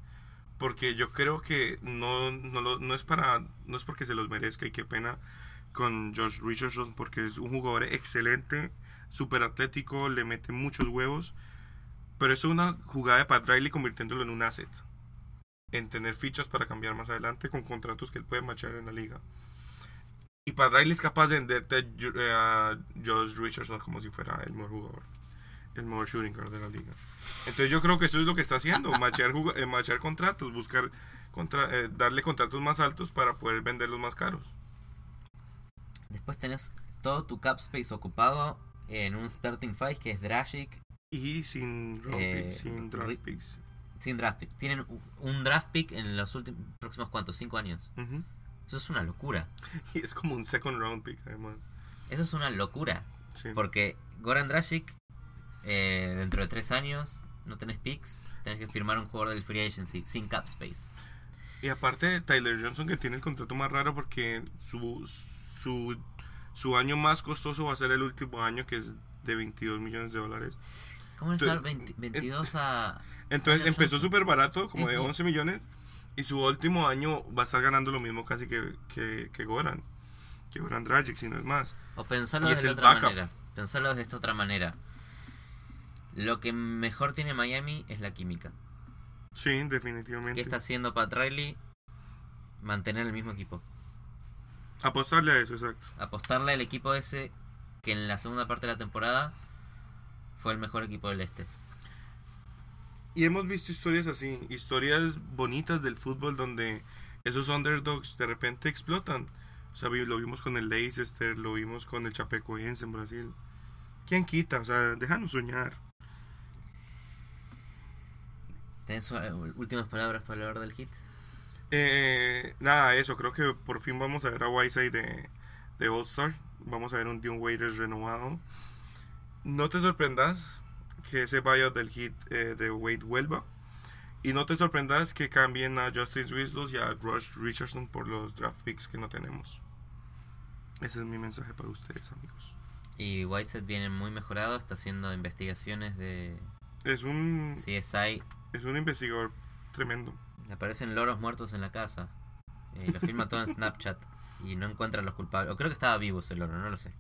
Porque yo creo que no, no, lo- no es para. No es porque se los merezca y qué pena con Josh Richardson. Porque es un jugador excelente, súper atlético, le mete muchos huevos. Pero eso es una jugada de Pat Riley convirtiéndolo en un asset. En tener fichas para cambiar más adelante con contratos que él puede machar en la liga. Y Pat Riley es capaz de venderte a eh, Josh Richardson como si fuera el mejor jugador el mejor shooting guard de la liga. Entonces yo creo que eso es lo que está haciendo, machear, eh, machear contratos, buscar contra, eh, darle contratos más altos para poder venderlos más caros. Después tenés todo tu cap space ocupado en un starting five que es Dragic Y sin, Eh, picks, sin draft picks. sin draft pick. Tienen un draft pick en los últimos próximos cuantos, cinco años. Ujú. Eso es una locura. Y es como un second round pick, además. Eso es una locura. Sí. Porque Goran Dragic, eh, dentro de tres años, no tenés picks, tenés que firmar un jugador del free agency sin cap space. Y aparte Tyler Johnson que tiene el contrato más raro porque su, su, su año más costoso va a ser el último año, que es de 22 millones de dólares. ¿Cómo es Tú- dar 20 22 a... Entonces empezó súper barato, como de Ujú. 11 millones, y su último año va a estar ganando lo mismo casi que, que, que Goran. Que Goran Dragic, si no es más. O pensarlo de otra backup. manera. Pensarlo de esta otra manera. Lo que mejor tiene Miami es la química. Sí, definitivamente. ¿Qué está haciendo Pat Riley? Mantener el mismo equipo. Apostarle a eso, exacto. Apostarle al equipo ese que en la segunda parte de la temporada fue el mejor equipo del este. Y hemos visto historias así, historias bonitas del fútbol donde esos underdogs de repente explotan. O sea, lo vimos con el Leicester, lo vimos con el Chapecoense en Brasil. ¿Quién quita? O sea, déjanos soñar. ¿Tenés eh, últimas palabras para hablar del hit? Eh, nada, eso, creo que por fin vamos a ver a Whiteside de, de All Star. Vamos a ver un Dion Waiters renovado. No te sorprendas que ese buyout del hit eh, de Wade vuelva. Y no te sorprendas que cambien a Justin Winslow y a Rush Richardson por los draft picks que no tenemos. Ese es mi mensaje para ustedes, amigos. Y Whiteside viene muy mejorado, está haciendo investigaciones de Es un, CSI. es un investigador tremendo. Le aparecen loros muertos en la casa. Eh, lo filma todo en Snapchat. Y no encuentra a los culpables. O creo que estaba vivo ese loro, no lo sé.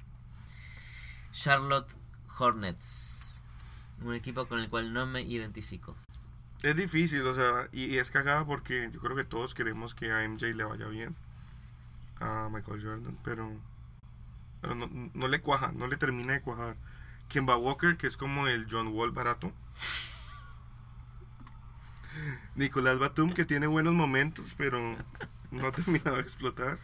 Charlotte Hornets. Un equipo con el cual no me identifico. Es difícil, o sea, y, es cagada porque yo creo que todos queremos que a MJ le vaya bien. A Michael Jordan, pero, pero no, no le cuaja, no le termina de cuajar. Kemba Walker, que es como el John Wall barato. Nicolás Batum, que tiene buenos momentos, pero no ha terminado de explotar.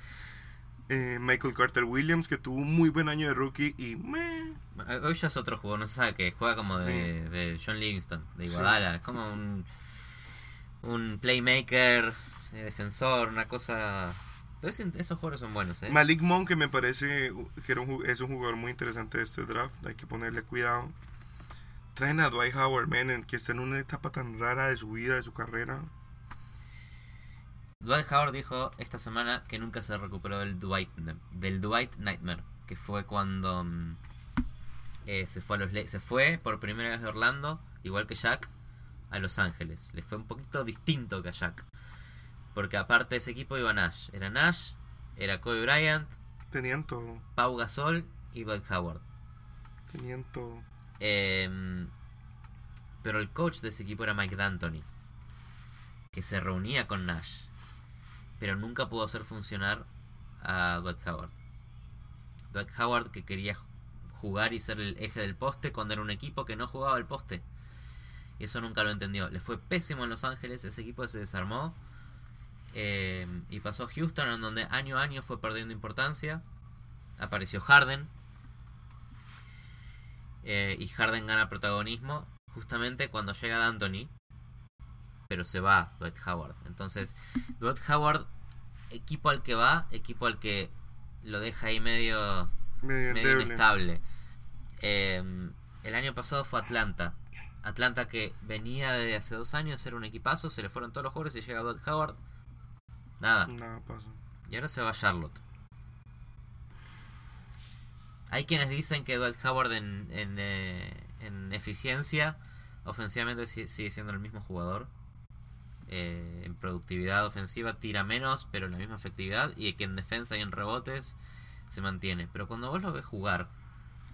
Eh, Michael Carter Williams, que tuvo un muy buen año de rookie y meh, Eh, Hoy ya es otro jugador, no se sabe que juega como de, de John Livingston, de Sí. Iguadala. Es como un, un playmaker, eh, defensor, una cosa. Esos jugadores son buenos, ¿eh? Malik Monk, que me parece que era un es un jugador muy interesante de este draft, hay que ponerle cuidado. Traen a Dwight Howard, man, que está en una etapa tan rara de su vida, de su carrera. Dwight Howard dijo esta semana que nunca se recuperó del Dwight, del Dwight Nightmare, que fue cuando mm, eh, se fue a los La- se fue por primera vez de Orlando, igual que Jack, a Los Ángeles. Le fue un poquito distinto que a Jack. Porque aparte de ese equipo iba Nash. Era Nash, era Kobe Bryant, Tenían todo, Pau Gasol y Dwight Howard. tenían todo. Em, pero el coach de ese equipo era Mike D'Antoni, que se reunía con Nash, pero nunca pudo hacer funcionar a Dwight Howard. Dwight Howard que quería jugar y ser el eje del poste cuando era un equipo que no jugaba el poste. Y eso nunca lo entendió. Le fue pésimo en Los Ángeles, ese equipo se desarmó. em, y pasó a Houston, en donde año a año fue perdiendo importancia. Apareció Harden, eh, y Harden gana protagonismo justamente cuando llega D'Antoni, pero se va Dwight Howard. Entonces, Dwight Howard, equipo al que va, equipo al que lo deja ahí medio, Medio inestable. Eh, el año pasado fue Atlanta. Atlanta que venía de hace dos años a ser un equipazo, se le fueron todos los jugadores y llega Dwight Howard. Nada. Nada pasa. Y ahora se va a Charlotte. Hay quienes dicen que Dwight Howard en, en, eh, en eficiencia, ofensivamente si- sigue siendo el mismo jugador. Eh, en productividad ofensiva tira menos, pero en la misma efectividad. Y que en defensa y en rebotes se mantiene. Pero cuando vos lo ves jugar,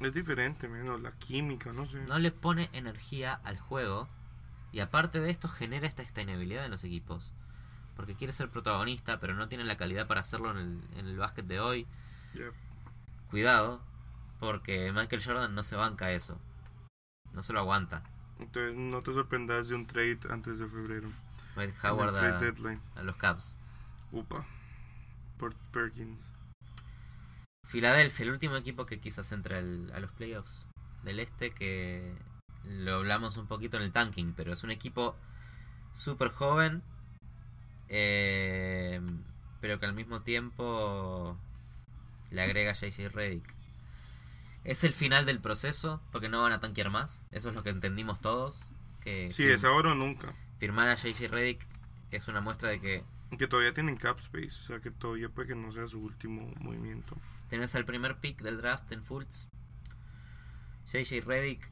Es diferente, menos la química, no sé. no le pone energía al juego. Y aparte de esto, genera esta estabilidad en los equipos. Porque quiere ser protagonista, pero no tiene la calidad para hacerlo en el, en el básquet de hoy. Yep. Cuidado, porque Michael Jordan no se banca eso. No se lo aguanta. Entonces no te sorprendas de un trade antes de febrero. Dwight Howard a, los Cavs. Upa. Por Perkins. Filadelfia, el último equipo que quizás entra al- a los playoffs del este, que lo hablamos un poquito en el tanking, pero es un equipo súper joven, eh, pero que al mismo tiempo le agrega JJ Redick. Es el final del proceso, porque no van a tanquear más, eso es lo que entendimos todos. Que Sí, fir- es ahora o nunca. Firmar a JJ Redick es una muestra de que Que todavía tienen cap space. O sea que todavía puede que no sea su último movimiento. tenés al primer pick del draft en Fultz, JJ Reddick,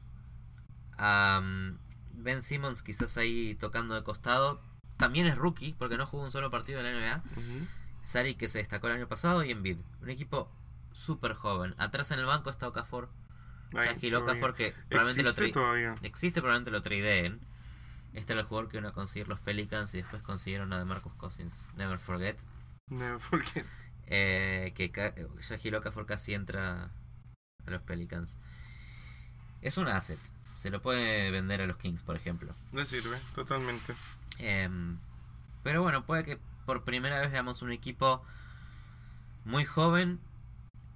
mm, Ben Simmons quizás ahí tocando de costado. También es rookie porque no jugó un solo partido en la NBA. Ujú. Sari que se destacó el año pasado y Embiid. Un equipo súper joven. Atrás en el banco está Okafor. Ay. Okafor que probablemente lo Existe todavía. existe, probablemente lo tradeen. Este era el jugador que iban a conseguir los Pelicans y después consiguieron a DeMarcus Cousins. Never forget. Never forget. Eh, que ca- Shahil Okafor casi entra a los Pelicans. Es un asset. Se lo puede vender a los Kings, por ejemplo. Le sirve, totalmente. Em, pero bueno, puede que por primera vez veamos un equipo muy joven.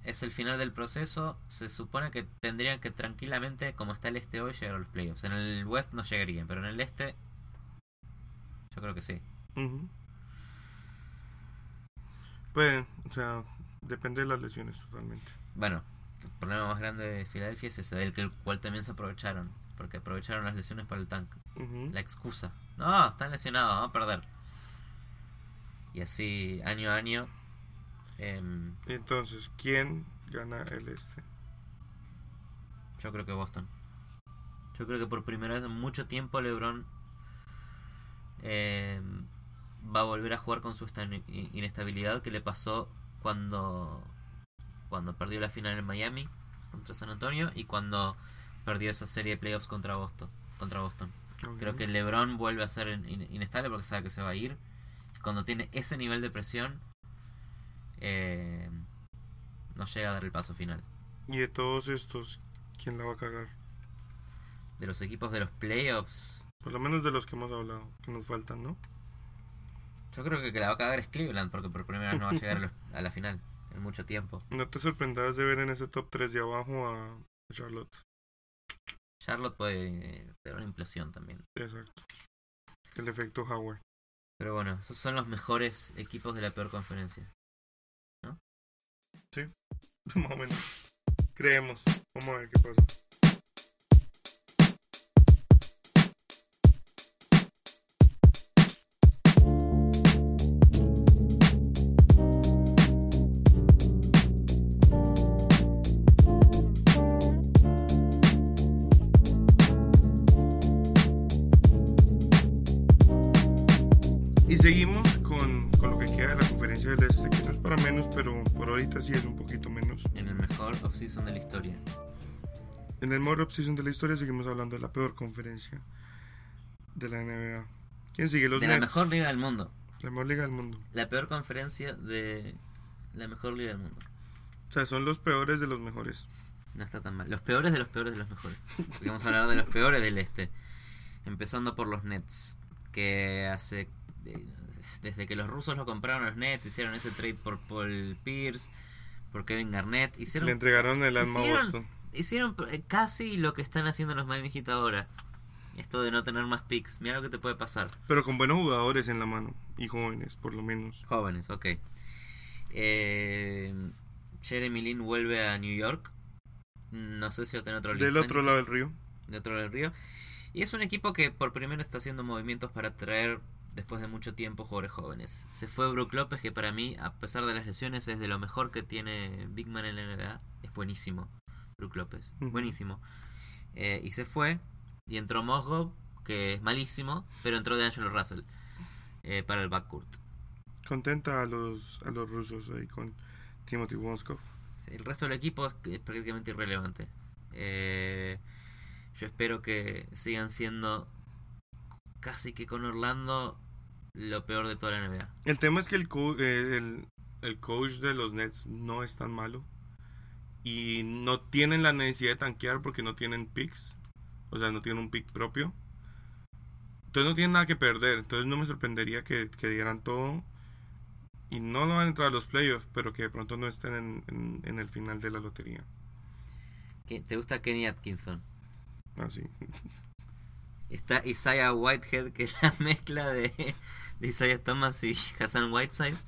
Es el final del proceso. Se supone que tendrían que tranquilamente, como está el este hoy, llegar a los playoffs. En el West no llegarían, pero en el este, yo creo que sí. Puede, o sea, depende de las lesiones totalmente. Bueno, el problema más grande de Filadelfia es ese, del que- cual también se aprovecharon. Porque aprovecharon las lesiones para el tank. Ujú. La excusa. No, están lesionados, vamos a perder. Y así, año a año. Em, Entonces, ¿quién gana el este? Yo creo que Boston. Yo creo que por primera vez en mucho tiempo LeBron eh, va a volver a jugar con su esta- in- inestabilidad que le pasó cuando cuando perdió la final en Miami contra San Antonio y cuando perdió esa serie de playoffs contra Boston. Contra Boston. Creo que LeBron vuelve a ser in- inestable porque sabe que se va a ir. Cuando tiene ese nivel de presión, eh, no llega a dar el paso final. Y de todos estos, ¿quién la va a cagar? De los equipos de los playoffs, Por lo menos de los que hemos hablado, que nos faltan, ¿no? Yo creo que que la va a cagar es Cleveland porque por primera vez no va a llegar a, los- a la final en mucho tiempo. No te sorprendas de ver en ese top 3 de abajo a Charlotte. Charlotte puede tener una implosión también. Exacto. El efecto Howard. Pero bueno, esos son los mejores equipos de la peor conferencia. Más o menos. Creemos. Vamos a ver qué pasa. Y seguimos para menos, pero por ahorita sí es un poquito menos. En el mejor offseason de la historia. En el mejor season de la historia seguimos hablando de la peor conferencia de la NBA. ¿Quién sigue? Los De la mejor liga del mundo. La mejor liga del mundo. La peor conferencia de la mejor liga del mundo. O sea, son los peores de los mejores. No está tan mal. Los peores de los peores de los mejores. Porque vamos a hablar de los peores del este. Empezando por los Nets. Que hace. Desde que los rusos lo compraron los Nets, hicieron ese trade por Paul Pierce, por Kevin Garnett. Hicieron, Le entregaron el alma a Boston. hicieron eh, casi lo que están haciendo los Miami Heat ahora. Esto de no tener más picks. Mira lo que te puede pasar. Pero con buenos jugadores en la mano. Y jóvenes, por lo menos. Jóvenes, ok. Eh, Jeremy Lin vuelve a New York. No sé si va a tener otro Del otro lado del río. de otro lado del río. Y es un equipo que por primera está haciendo movimientos para traer, después de mucho tiempo, jugadores jóvenes. Se fue Brook López, que para mí, a pesar de las lesiones, es de lo mejor que tiene Big Man en la NBA. Es buenísimo, Brook López. Buenísimo. Eh, y se fue. Y entró Mosgov, que es malísimo, pero entró de Angelo Russell eh, para el backcourt. Contenta a los, a los rusos ahí con Timothy Woskov. Sí, El resto del equipo es, es prácticamente irrelevante. Eh, yo espero que sigan siendo casi que con Orlando lo peor de toda la NBA. El tema es que el, co- eh, el, el coach de los Nets no es tan malo. Y no tienen la necesidad de tanquear porque no tienen picks. O sea, no tienen un pick propio. Entonces no tienen nada que perder. Entonces no me sorprendería que, que dieran todo. Y no no van a entrar a los playoffs, pero que de pronto no estén en, en- en el final de la lotería. ¿Qué- ¿Te gusta Kenny Atkinson? Así. Está Isaiah Whitehead, que es la mezcla de, de Isaiah Thomas y Hassan Whiteside.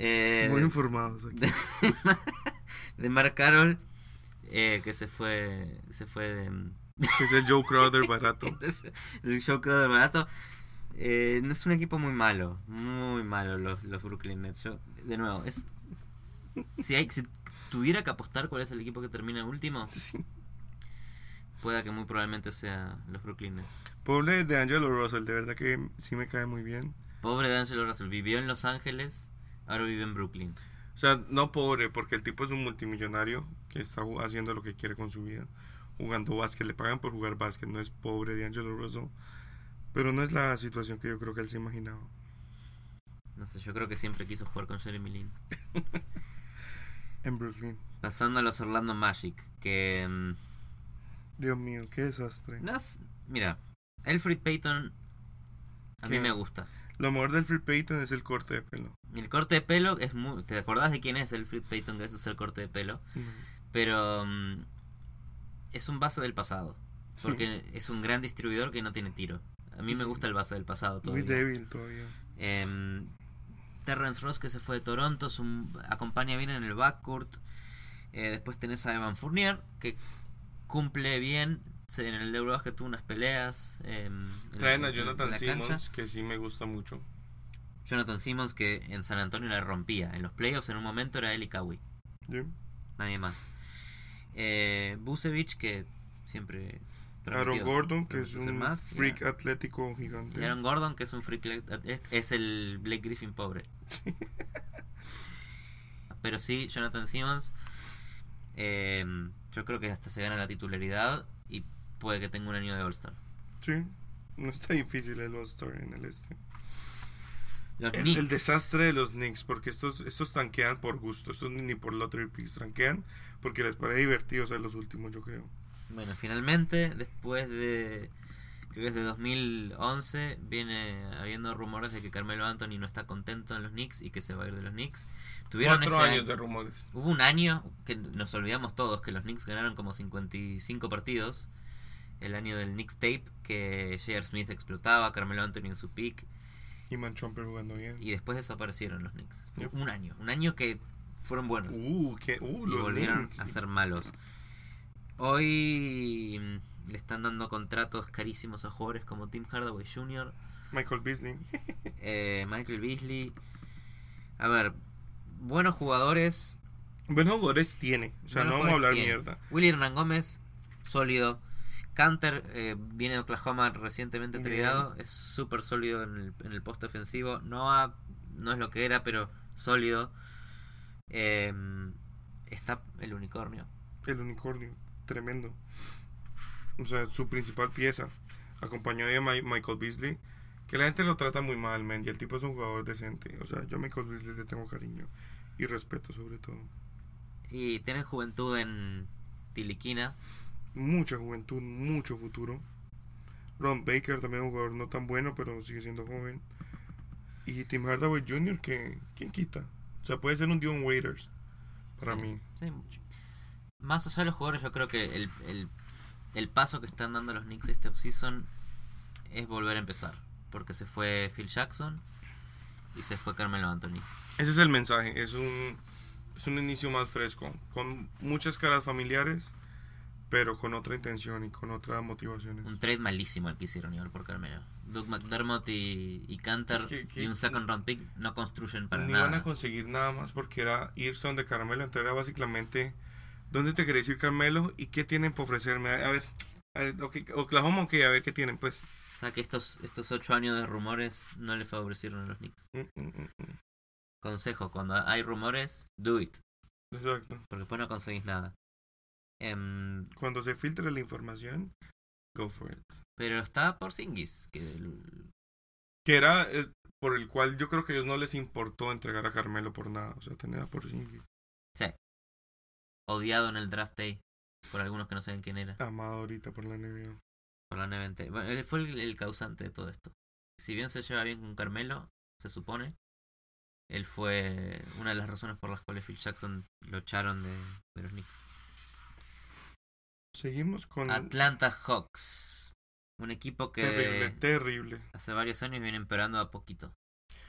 Eh, Muy informados aquí. de, de Mark Carroll, eh, que se fue, se fue de, es el Joe Crowder barato. el show creo de barato. Eh, no es un equipo muy malo, muy malo los, los Brooklyn Nets. Yo, de nuevo, es si hay si tuviera que apostar cuál es el equipo que termina último, Sí. Pueda que muy probablemente sea los Brooklyn Nets. Pobre de Angelo Russell, de verdad que sí me cae muy bien. Pobre D'Angelo Russell, vivió en Los Ángeles, ahora vive en Brooklyn. O sea, no pobre, porque el tipo es un multimillonario que está haciendo lo que quiere con su vida. Jugando básquet, le pagan por jugar básquet, no es pobre de Angelo Russell. Pero no es la situación que yo creo que él se imaginaba. No sé, yo creo que siempre quiso jugar con Jeremy Lin. En Brooklyn. Pasando a los Orlando Magic, que... mm, Dios mío, qué desastre. no es- mira, Alfred Payton a mí ¿Qué? me gusta. Lo mejor del Free Payton es el corte de pelo. El corte de pelo es muy... ¿Te acordás de quién es Alfred Payton? Que es el corte de pelo. Pero mm, es un base del pasado. Porque es un gran distribuidor que no tiene tiro. A mí me gusta el base del pasado Muy todavía. débil todavía. Em, Terrence Ross que se fue de Toronto, un- acompaña bien en el backcourt. Eh, después tenés a Evan Fournier que cumple bien. En el Eurobasket tuvo unas peleas. em, en Traen la- a en Jonathan la Simmons, cancha. que sí me gusta mucho. Jonathan Simmons que en San Antonio la rompía. En los playoffs en un momento era él y Kawhi. ¿Sí? Nadie más. Eh, Busevich que siempre... Aaron Gordon, que es un más, freak atlético gigante. Y Aaron Gordon, que es un freak, es, es el Blake Griffin pobre. Pero sí, Jonathan Simmons, eh, yo creo que hasta se gana la titularidad y puede que tenga un año de All-Star. Sí, no está difícil el All-Star en el este. Los El, Knicks. el desastre de los Knicks, porque estos, estos tanquean por gusto, estos ni por lottery picks, tanquean porque les parece divertido ser los últimos, yo creo. Bueno, finalmente, después de. Creo que desde 2011 viene habiendo rumores de que Carmelo Anthony no está contento en los Knicks y que se va a ir de los Knicks. Tuvieron Cuatro ese años año- de rumores. Hubo un año que nos olvidamos todos que los Knicks ganaron como 55 partidos. El año del Knicks Tape, que J.R. Smith explotaba, Carmelo Anthony en su peak. Y Manchomper jugando bien. Y después desaparecieron los Knicks. Yep. Un año. Un año que fueron buenos. Uh, que, uh, y volvieron Knicks. a ser malos. Hoy le están dando contratos carísimos a jugadores como Tim Hardaway Jr., Michael Beasley. eh, Michael Beasley. A ver, buenos jugadores. Buenos jugadores tiene. O sea, Buenos no vamos a hablar tiene. mierda. Willy Hernán Gómez, sólido. Canter eh, viene de Oklahoma recientemente tradeado. Es súper sólido en el, en el poste ofensivo. No, ha- no es lo que era, pero sólido. Eh, está el unicornio. El unicornio. Tremendo. O sea, su principal pieza. Acompañado de Mi- Michael Beasley. Que la gente lo trata muy mal, man. Y el tipo es un jugador decente. O sea, yo a Michael Beasley le tengo cariño. Y respeto sobre todo. Y tienen juventud en Tiliquina. Mucha juventud, mucho futuro. Ron Baker también es un jugador no tan bueno, pero sigue siendo joven. Y Tim Hardaway Jr., que ¿quién quita? O sea, puede ser un Dion Waiters. Para Sí, mí. sí, mucho. Más allá de los jugadores, yo creo que el, el, el paso que están dando los Knicks este offseason es volver a empezar. Porque se fue Phil Jackson y se fue Carmelo Anthony. Ese es el mensaje. Es un, es un inicio más fresco. Con muchas caras familiares, pero con otra intención y con otras motivaciones. Un trade malísimo el que hicieron igual por Carmelo. Doug McDermott y, y Cantor Es que- que- y un second round pick no construyen para Ni nada. van a conseguir nada más porque era irse donde Carmelo. Entonces era básicamente, ¿dónde te querés ir Carmelo? ¿Y qué tienen para ofrecerme? A ver, a ver ok, Oklahoma, ok, a ver qué tienen, pues. O sea que estos, estos ocho años de rumores no le favorecieron a los Knicks. Mm, mm, mm. Consejo, cuando hay rumores, do it. Exacto. Porque después no conseguís nada. Em, Cuando se filtre la información, go for it. pero está por Singis, que el- Que era eh, por el cual yo creo que a ellos no les importó entregar a Carmelo por nada. O sea, tener a Porzingis. Odiado en el draft day por algunos que no saben quién era, Amado ahorita por la NBA. por la NBT. Bueno, él fue el, el causante de todo esto. Si bien se lleva bien con Carmelo, se supone, él fue una de las razones por las cuales Phil Jackson lo echaron de, de los Knicks. Seguimos con... Atlanta Hawks, un equipo que Terrible, terrible. hace varios años viene empeorando a poquito.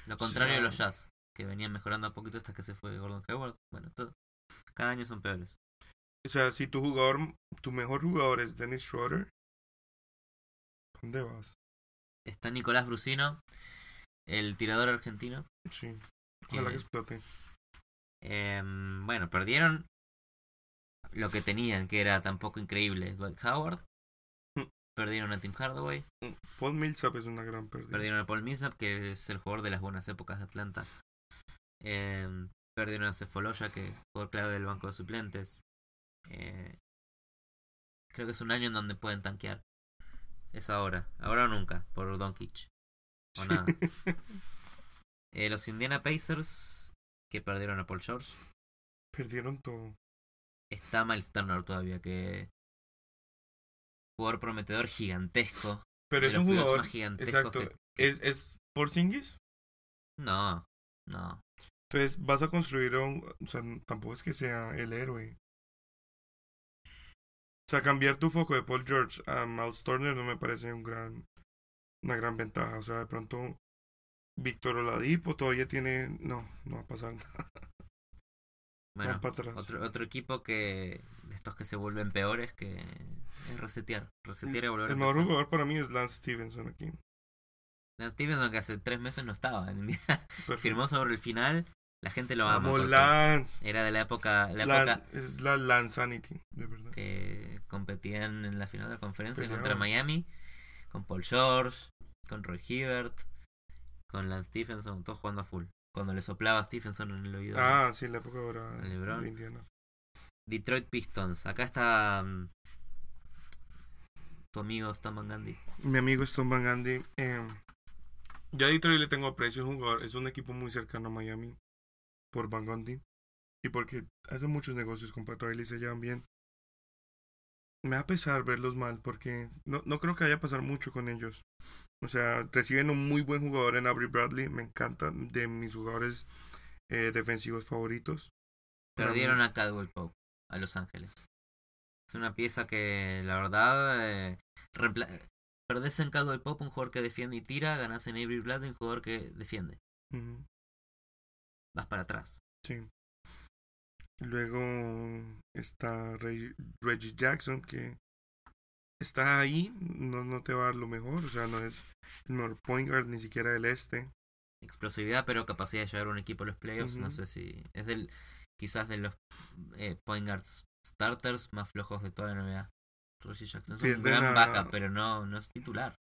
Lo contrario de los. Jazz, que venían mejorando a poquito hasta que se fue Gordon Hayward. Bueno, todo- cada año son peores. O sea, si tu jugador, tu mejor jugador es Dennis Schroeder, ¿dónde vas? está Nicolás Brusino, el tirador argentino. Sí. Ojalá Que- que explote. Em, bueno, perdieron lo que tenían, que era tampoco increíble. Dwight Howard. Mm. Perdieron a Tim Hardaway. Paul Millsap es una gran pérdida. Perdieron a Paul Millsap, que es el jugador de las buenas épocas de Atlanta. Em, perdieron a Cefoloya, que jugador clave del banco de suplentes. Eh, creo que es un año en donde pueden tanquear. Es ahora. Ahora o nunca, por Doncic. O nada. Eh, los Indiana Pacers, que perdieron a Paul George. Perdieron todo. Está Miles Turner todavía, que... Jugador prometedor gigantesco. Pero es un jugador. más Exacto. que- que- ¿Es, ¿Es Porzingis? No, no. Entonces vas a construir a un. O sea, tampoco es que sea el héroe. O sea, cambiar tu foco de Paul George a Miles Turner no me parece un gran, una gran ventaja. O sea, de pronto Víctor Oladipo todavía tiene. No, no va a pasar nada. Bueno, para atrás. otro, otro equipo que de estos que se vuelven peores que es resetear. Resetear y volver a El mejor jugador para mí es Lance Stevenson aquí. Nat Stevenson, que hace tres meses no estaba en Indiana, firmó sobre el final. La gente lo ama. Porque Lance. Era de la época, la Lan- época es la Lanzanity, de verdad. que competían en la final de la conferencia Peleaban. contra Miami. Con Paul George, con Roy Hibbert, con Lance Stephenson, todos jugando a full. Cuando le soplaba a Stephenson en el oído. Ah, sí, la época ahora LeBron. de Indiana. Detroit Pistons. Acá está mm, tu amigo Stan Van Gundy. Mi amigo Stone Van Gundy. Eh, ya a Detroit le tengo aprecio, es un jugador, es un equipo muy cercano a Miami por Van Gundy. Y porque hace muchos negocios con Pat Riley, se llevan bien. Me da pesar verlos mal porque no, no creo que vaya a pasar mucho con ellos. O sea, reciben un muy buen jugador en Avery Bradley, me encanta, de mis jugadores eh, defensivos favoritos. Perdieron a Caldwell Pope a Los Ángeles. Es una pieza que, la verdad, eh, perdés en Caldwell Pope un jugador que defiende y tira, ganás en Avery Bradley un jugador que defiende. Vas para atrás. Sí. Luego está Reg- Reggie Jackson, que está ahí, no, no te va a dar lo mejor, o sea, no es el mejor point guard ni siquiera del este. Explosividad, pero capacidad de llevar un equipo a los playoffs. No sé si es del quizás de los eh, point guards starters más flojos de toda la NBA. Reggie Jackson es un Pierden gran a- backup, pero no, no es titular.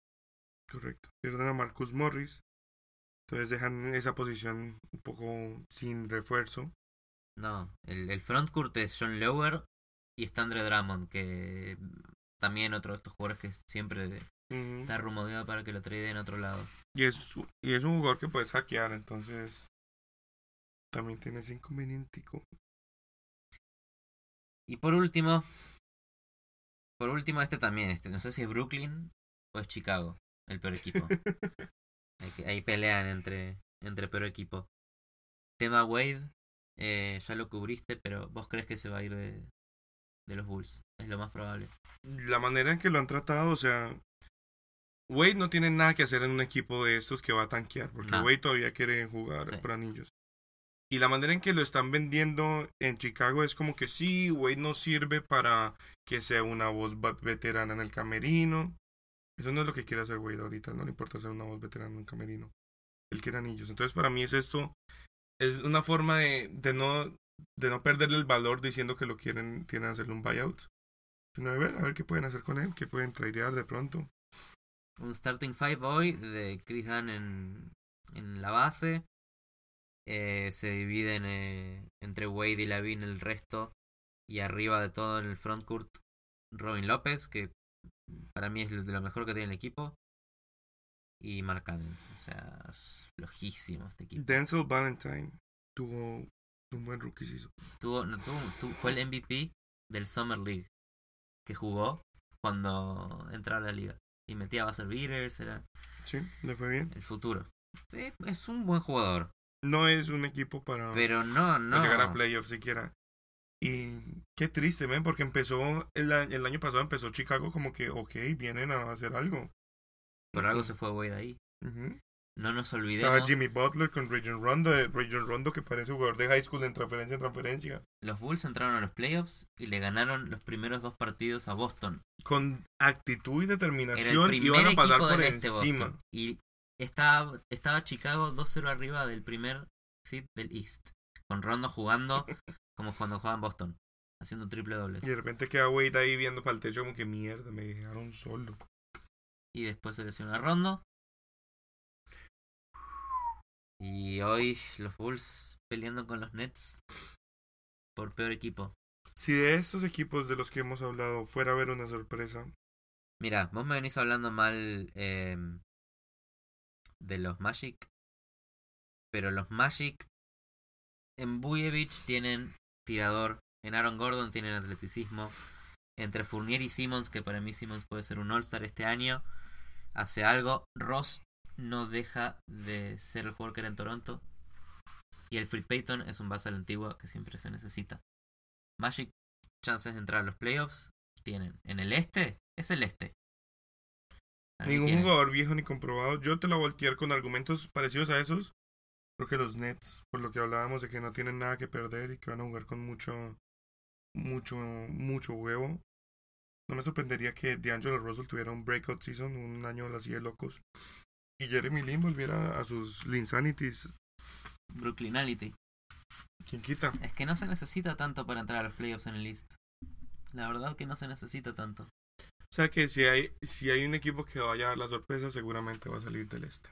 Correcto. Pierden a Marcus Morris, entonces dejan esa posición un poco sin refuerzo. No, el, el frontcourt es John Lower y está Andre Drummond, que también otro de estos jugadores que siempre está rumoreado para que lo trade en otro lado. Y es, y es un jugador que puedes hackear, entonces también tiene ese inconvenientico. Y por último, por último este también, este no sé si es Brooklyn o es Chicago, el peor equipo. Ahí, pelean entre, entre peor equipo. Tema Wade, eh, ya lo cubriste, pero vos crees que se va a ir de, de los Bulls. Es lo más probable. la manera en que lo han tratado, o sea, Wade no tiene nada que hacer en un equipo de estos que va a tanquear, porque No. Wade todavía quiere jugar Sí. por anillos. Y la manera en que lo están vendiendo en Chicago es como que sí, Wade no sirve para que sea una voz veterana en el camerino. Eso no es lo que quiere hacer Wade ahorita, no le importa ser una voz veterana en un camerino. Él quiere anillos. Entonces para mí es esto, es una forma de, de no de no perderle el valor diciendo que lo quieren, tienen hacerle un buyout. Sino de ver, a ver qué pueden hacer con él, qué pueden tradear de pronto. Un starting five hoy de Chris Dunn en, en la base. Eh, se dividen eh, entre Wade y Lavin el resto. Y arriba de todo en el frontcourt, Robin López, que para mí es de lo mejor que tiene el equipo. Y Mark Cannon. O sea, es flojísimo este equipo. Denzel Valentine tuvo un buen rookie season. Tuvo, no, tuvo- tu- fue el MVP del Summer League. Que jugó cuando entró a la liga. Y metía buzzer beaters, era Sí, le fue bien. el futuro. Sí, es un buen jugador. No es un equipo para, Pero no, no. llegar a playoffs siquiera. Y qué triste, ven, porque empezó el, el año pasado empezó Chicago como que, ok, vienen a hacer algo. Por algo se fue Wade ahí. Ujú. no nos Estaba olvidemos, Jimmy Butler con Rajon Rondo, eh, Rajon Rondo que parece jugador de high school en transferencia en transferencia. los Bulls entraron a los playoffs y le ganaron los primeros dos partidos a Boston. Con actitud y determinación iban a pasar por este encima. Boston. Y estaba, estaba Chicago 2-0 arriba del primer seed del East. Con Rondo jugando como cuando jugaban Boston. Haciendo triple dobles. Y de repente queda Wade ahí viendo para el techo como que mierda, me dejaron solo. Y después se lesionó a Rondo. Y hoy los Bulls peleando con los Nets por peor equipo. Si de estos equipos de los que hemos hablado fuera a haber una sorpresa, Mira, vos me venís hablando mal em, de los Magic. Pero los Magic en Bujevich tienen tirador. En Aaron Gordon tienen atleticismo. Entre Fournier y Simmons, que para mí Simmons puede ser un All-Star este año, hace algo. Ross no deja de ser el jugador que era en Toronto. Y el Free Payton es un base a la antigua que siempre se necesita. Magic, chances de entrar a los playoffs, tienen. En el este, es el este. Ningún tienen. jugador viejo ni comprobado, yo te la voltear con argumentos parecidos a esos. Creo que los Nets, por lo que hablábamos de que no tienen nada que perder y que van a jugar con mucho, mucho, mucho huevo. No me sorprendería que D'Angelo Russell tuviera un breakout season, un año así de locos. Y Jeremy Lin volviera a sus Linsanities. Brooklynality. ¿Quién quita? Es que no se necesita tanto para entrar a los playoffs en el East. La verdad que no se necesita tanto. O sea que si hay, si hay un equipo que vaya a dar la sorpresa, seguramente va a salir del este.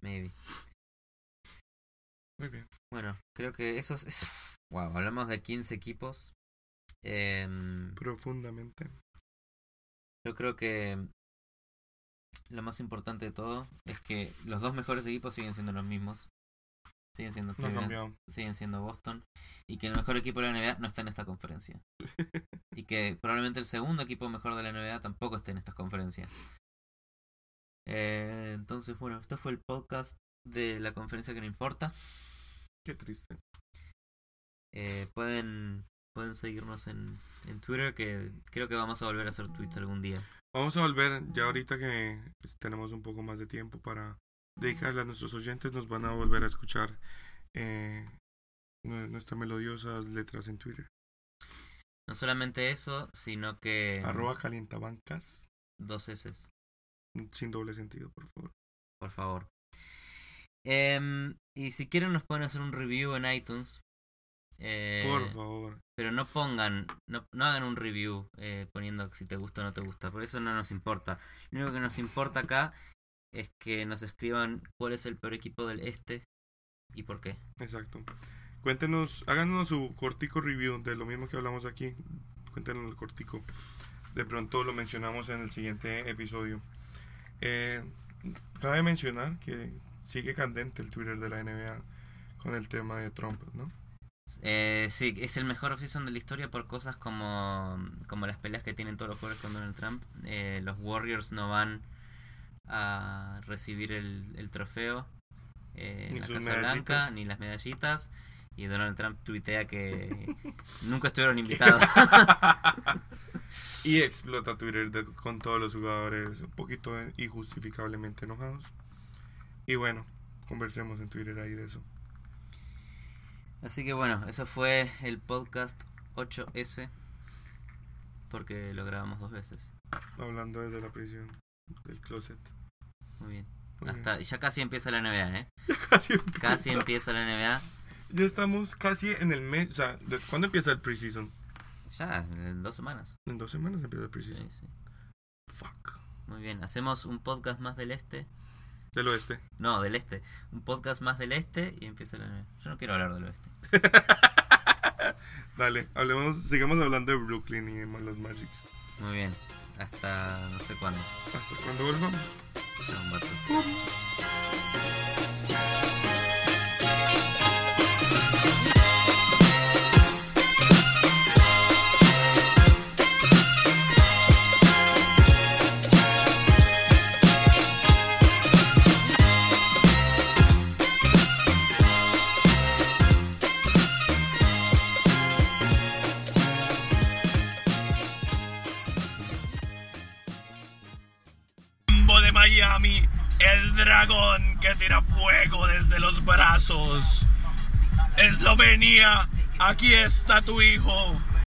Maybe. Muy bien. Bueno, creo que eso es... Wow, hablamos de 15 equipos. Em, Profundamente. yo creo que lo más importante de todo es que los dos mejores equipos siguen siendo los mismos. Siguen siendo No siguen siendo Boston. Y que el mejor equipo de la NBA no está en esta conferencia. y que probablemente el segundo equipo mejor de la NBA tampoco esté en estas conferencias. Eh, entonces, bueno, esto fue el podcast de la conferencia que no importa. Qué triste. Eh, pueden pueden seguirnos en, en Twitter, que creo que vamos a volver a hacer tweets algún día. Vamos a volver, ya ahorita que pues, tenemos un poco más de tiempo para dedicarle a nuestros oyentes, nos van a volver a escuchar eh, nue- nuestras melodiosas letras en Twitter. No solamente eso, sino que Arroba calientabancas, dos S, sin doble sentido, por favor. por favor. Em, y si quieren nos pueden hacer un review en iTunes. Eh, Por favor. Pero no pongan, no, no hagan un review eh, poniendo si te gusta o no te gusta, por eso no nos importa. Lo único que nos importa acá es que nos escriban cuál es el peor equipo del este y por qué. Exacto. Cuéntenos, háganos su cortico review de lo mismo que hablamos aquí. Cuéntenos el cortico. De pronto lo mencionamos en el siguiente episodio. Eh, cabe mencionar que sigue candente el Twitter de la NBA con el tema de Trump, ¿no? Eh, sí, es el mejor off-season de la historia por cosas como, como las peleas que tienen todos los jugadores con Donald Trump. Eh, los Warriors no van a recibir el, el trofeo eh, en Ni la sus Casa Blanca, ni las medallitas. Y Donald Trump tuitea que nunca estuvieron invitados. Y explota Twitter de- con todos los jugadores un poquito injustificablemente enojados. Y bueno, conversemos en Twitter ahí de eso. Así que bueno, eso fue el podcast 8S. Porque lo grabamos dos veces. Hablando desde la prisión, del closet. Muy bien. Muy bien. Hasta, ya casi empieza la NBA, ¿eh? Casi empieza. Casi empieza la NBA. Ya estamos casi en el mes. O sea, ¿de ¿cuándo empieza el preseason? Ya, en dos semanas. En dos semanas empieza el Sí, preseason. sí. Fuck. Muy bien, hacemos un podcast más del este. Del oeste. No, del este. Un podcast más del este y empieza la NBA. Yo no quiero hablar del oeste. Dale, hablemos, sigamos hablando de Brooklyn y de los Magics. Muy bien. Hasta no sé cuándo. Hasta cuando volvamos. Fuego desde los brazos. Eslovenia, aquí está tu hijo.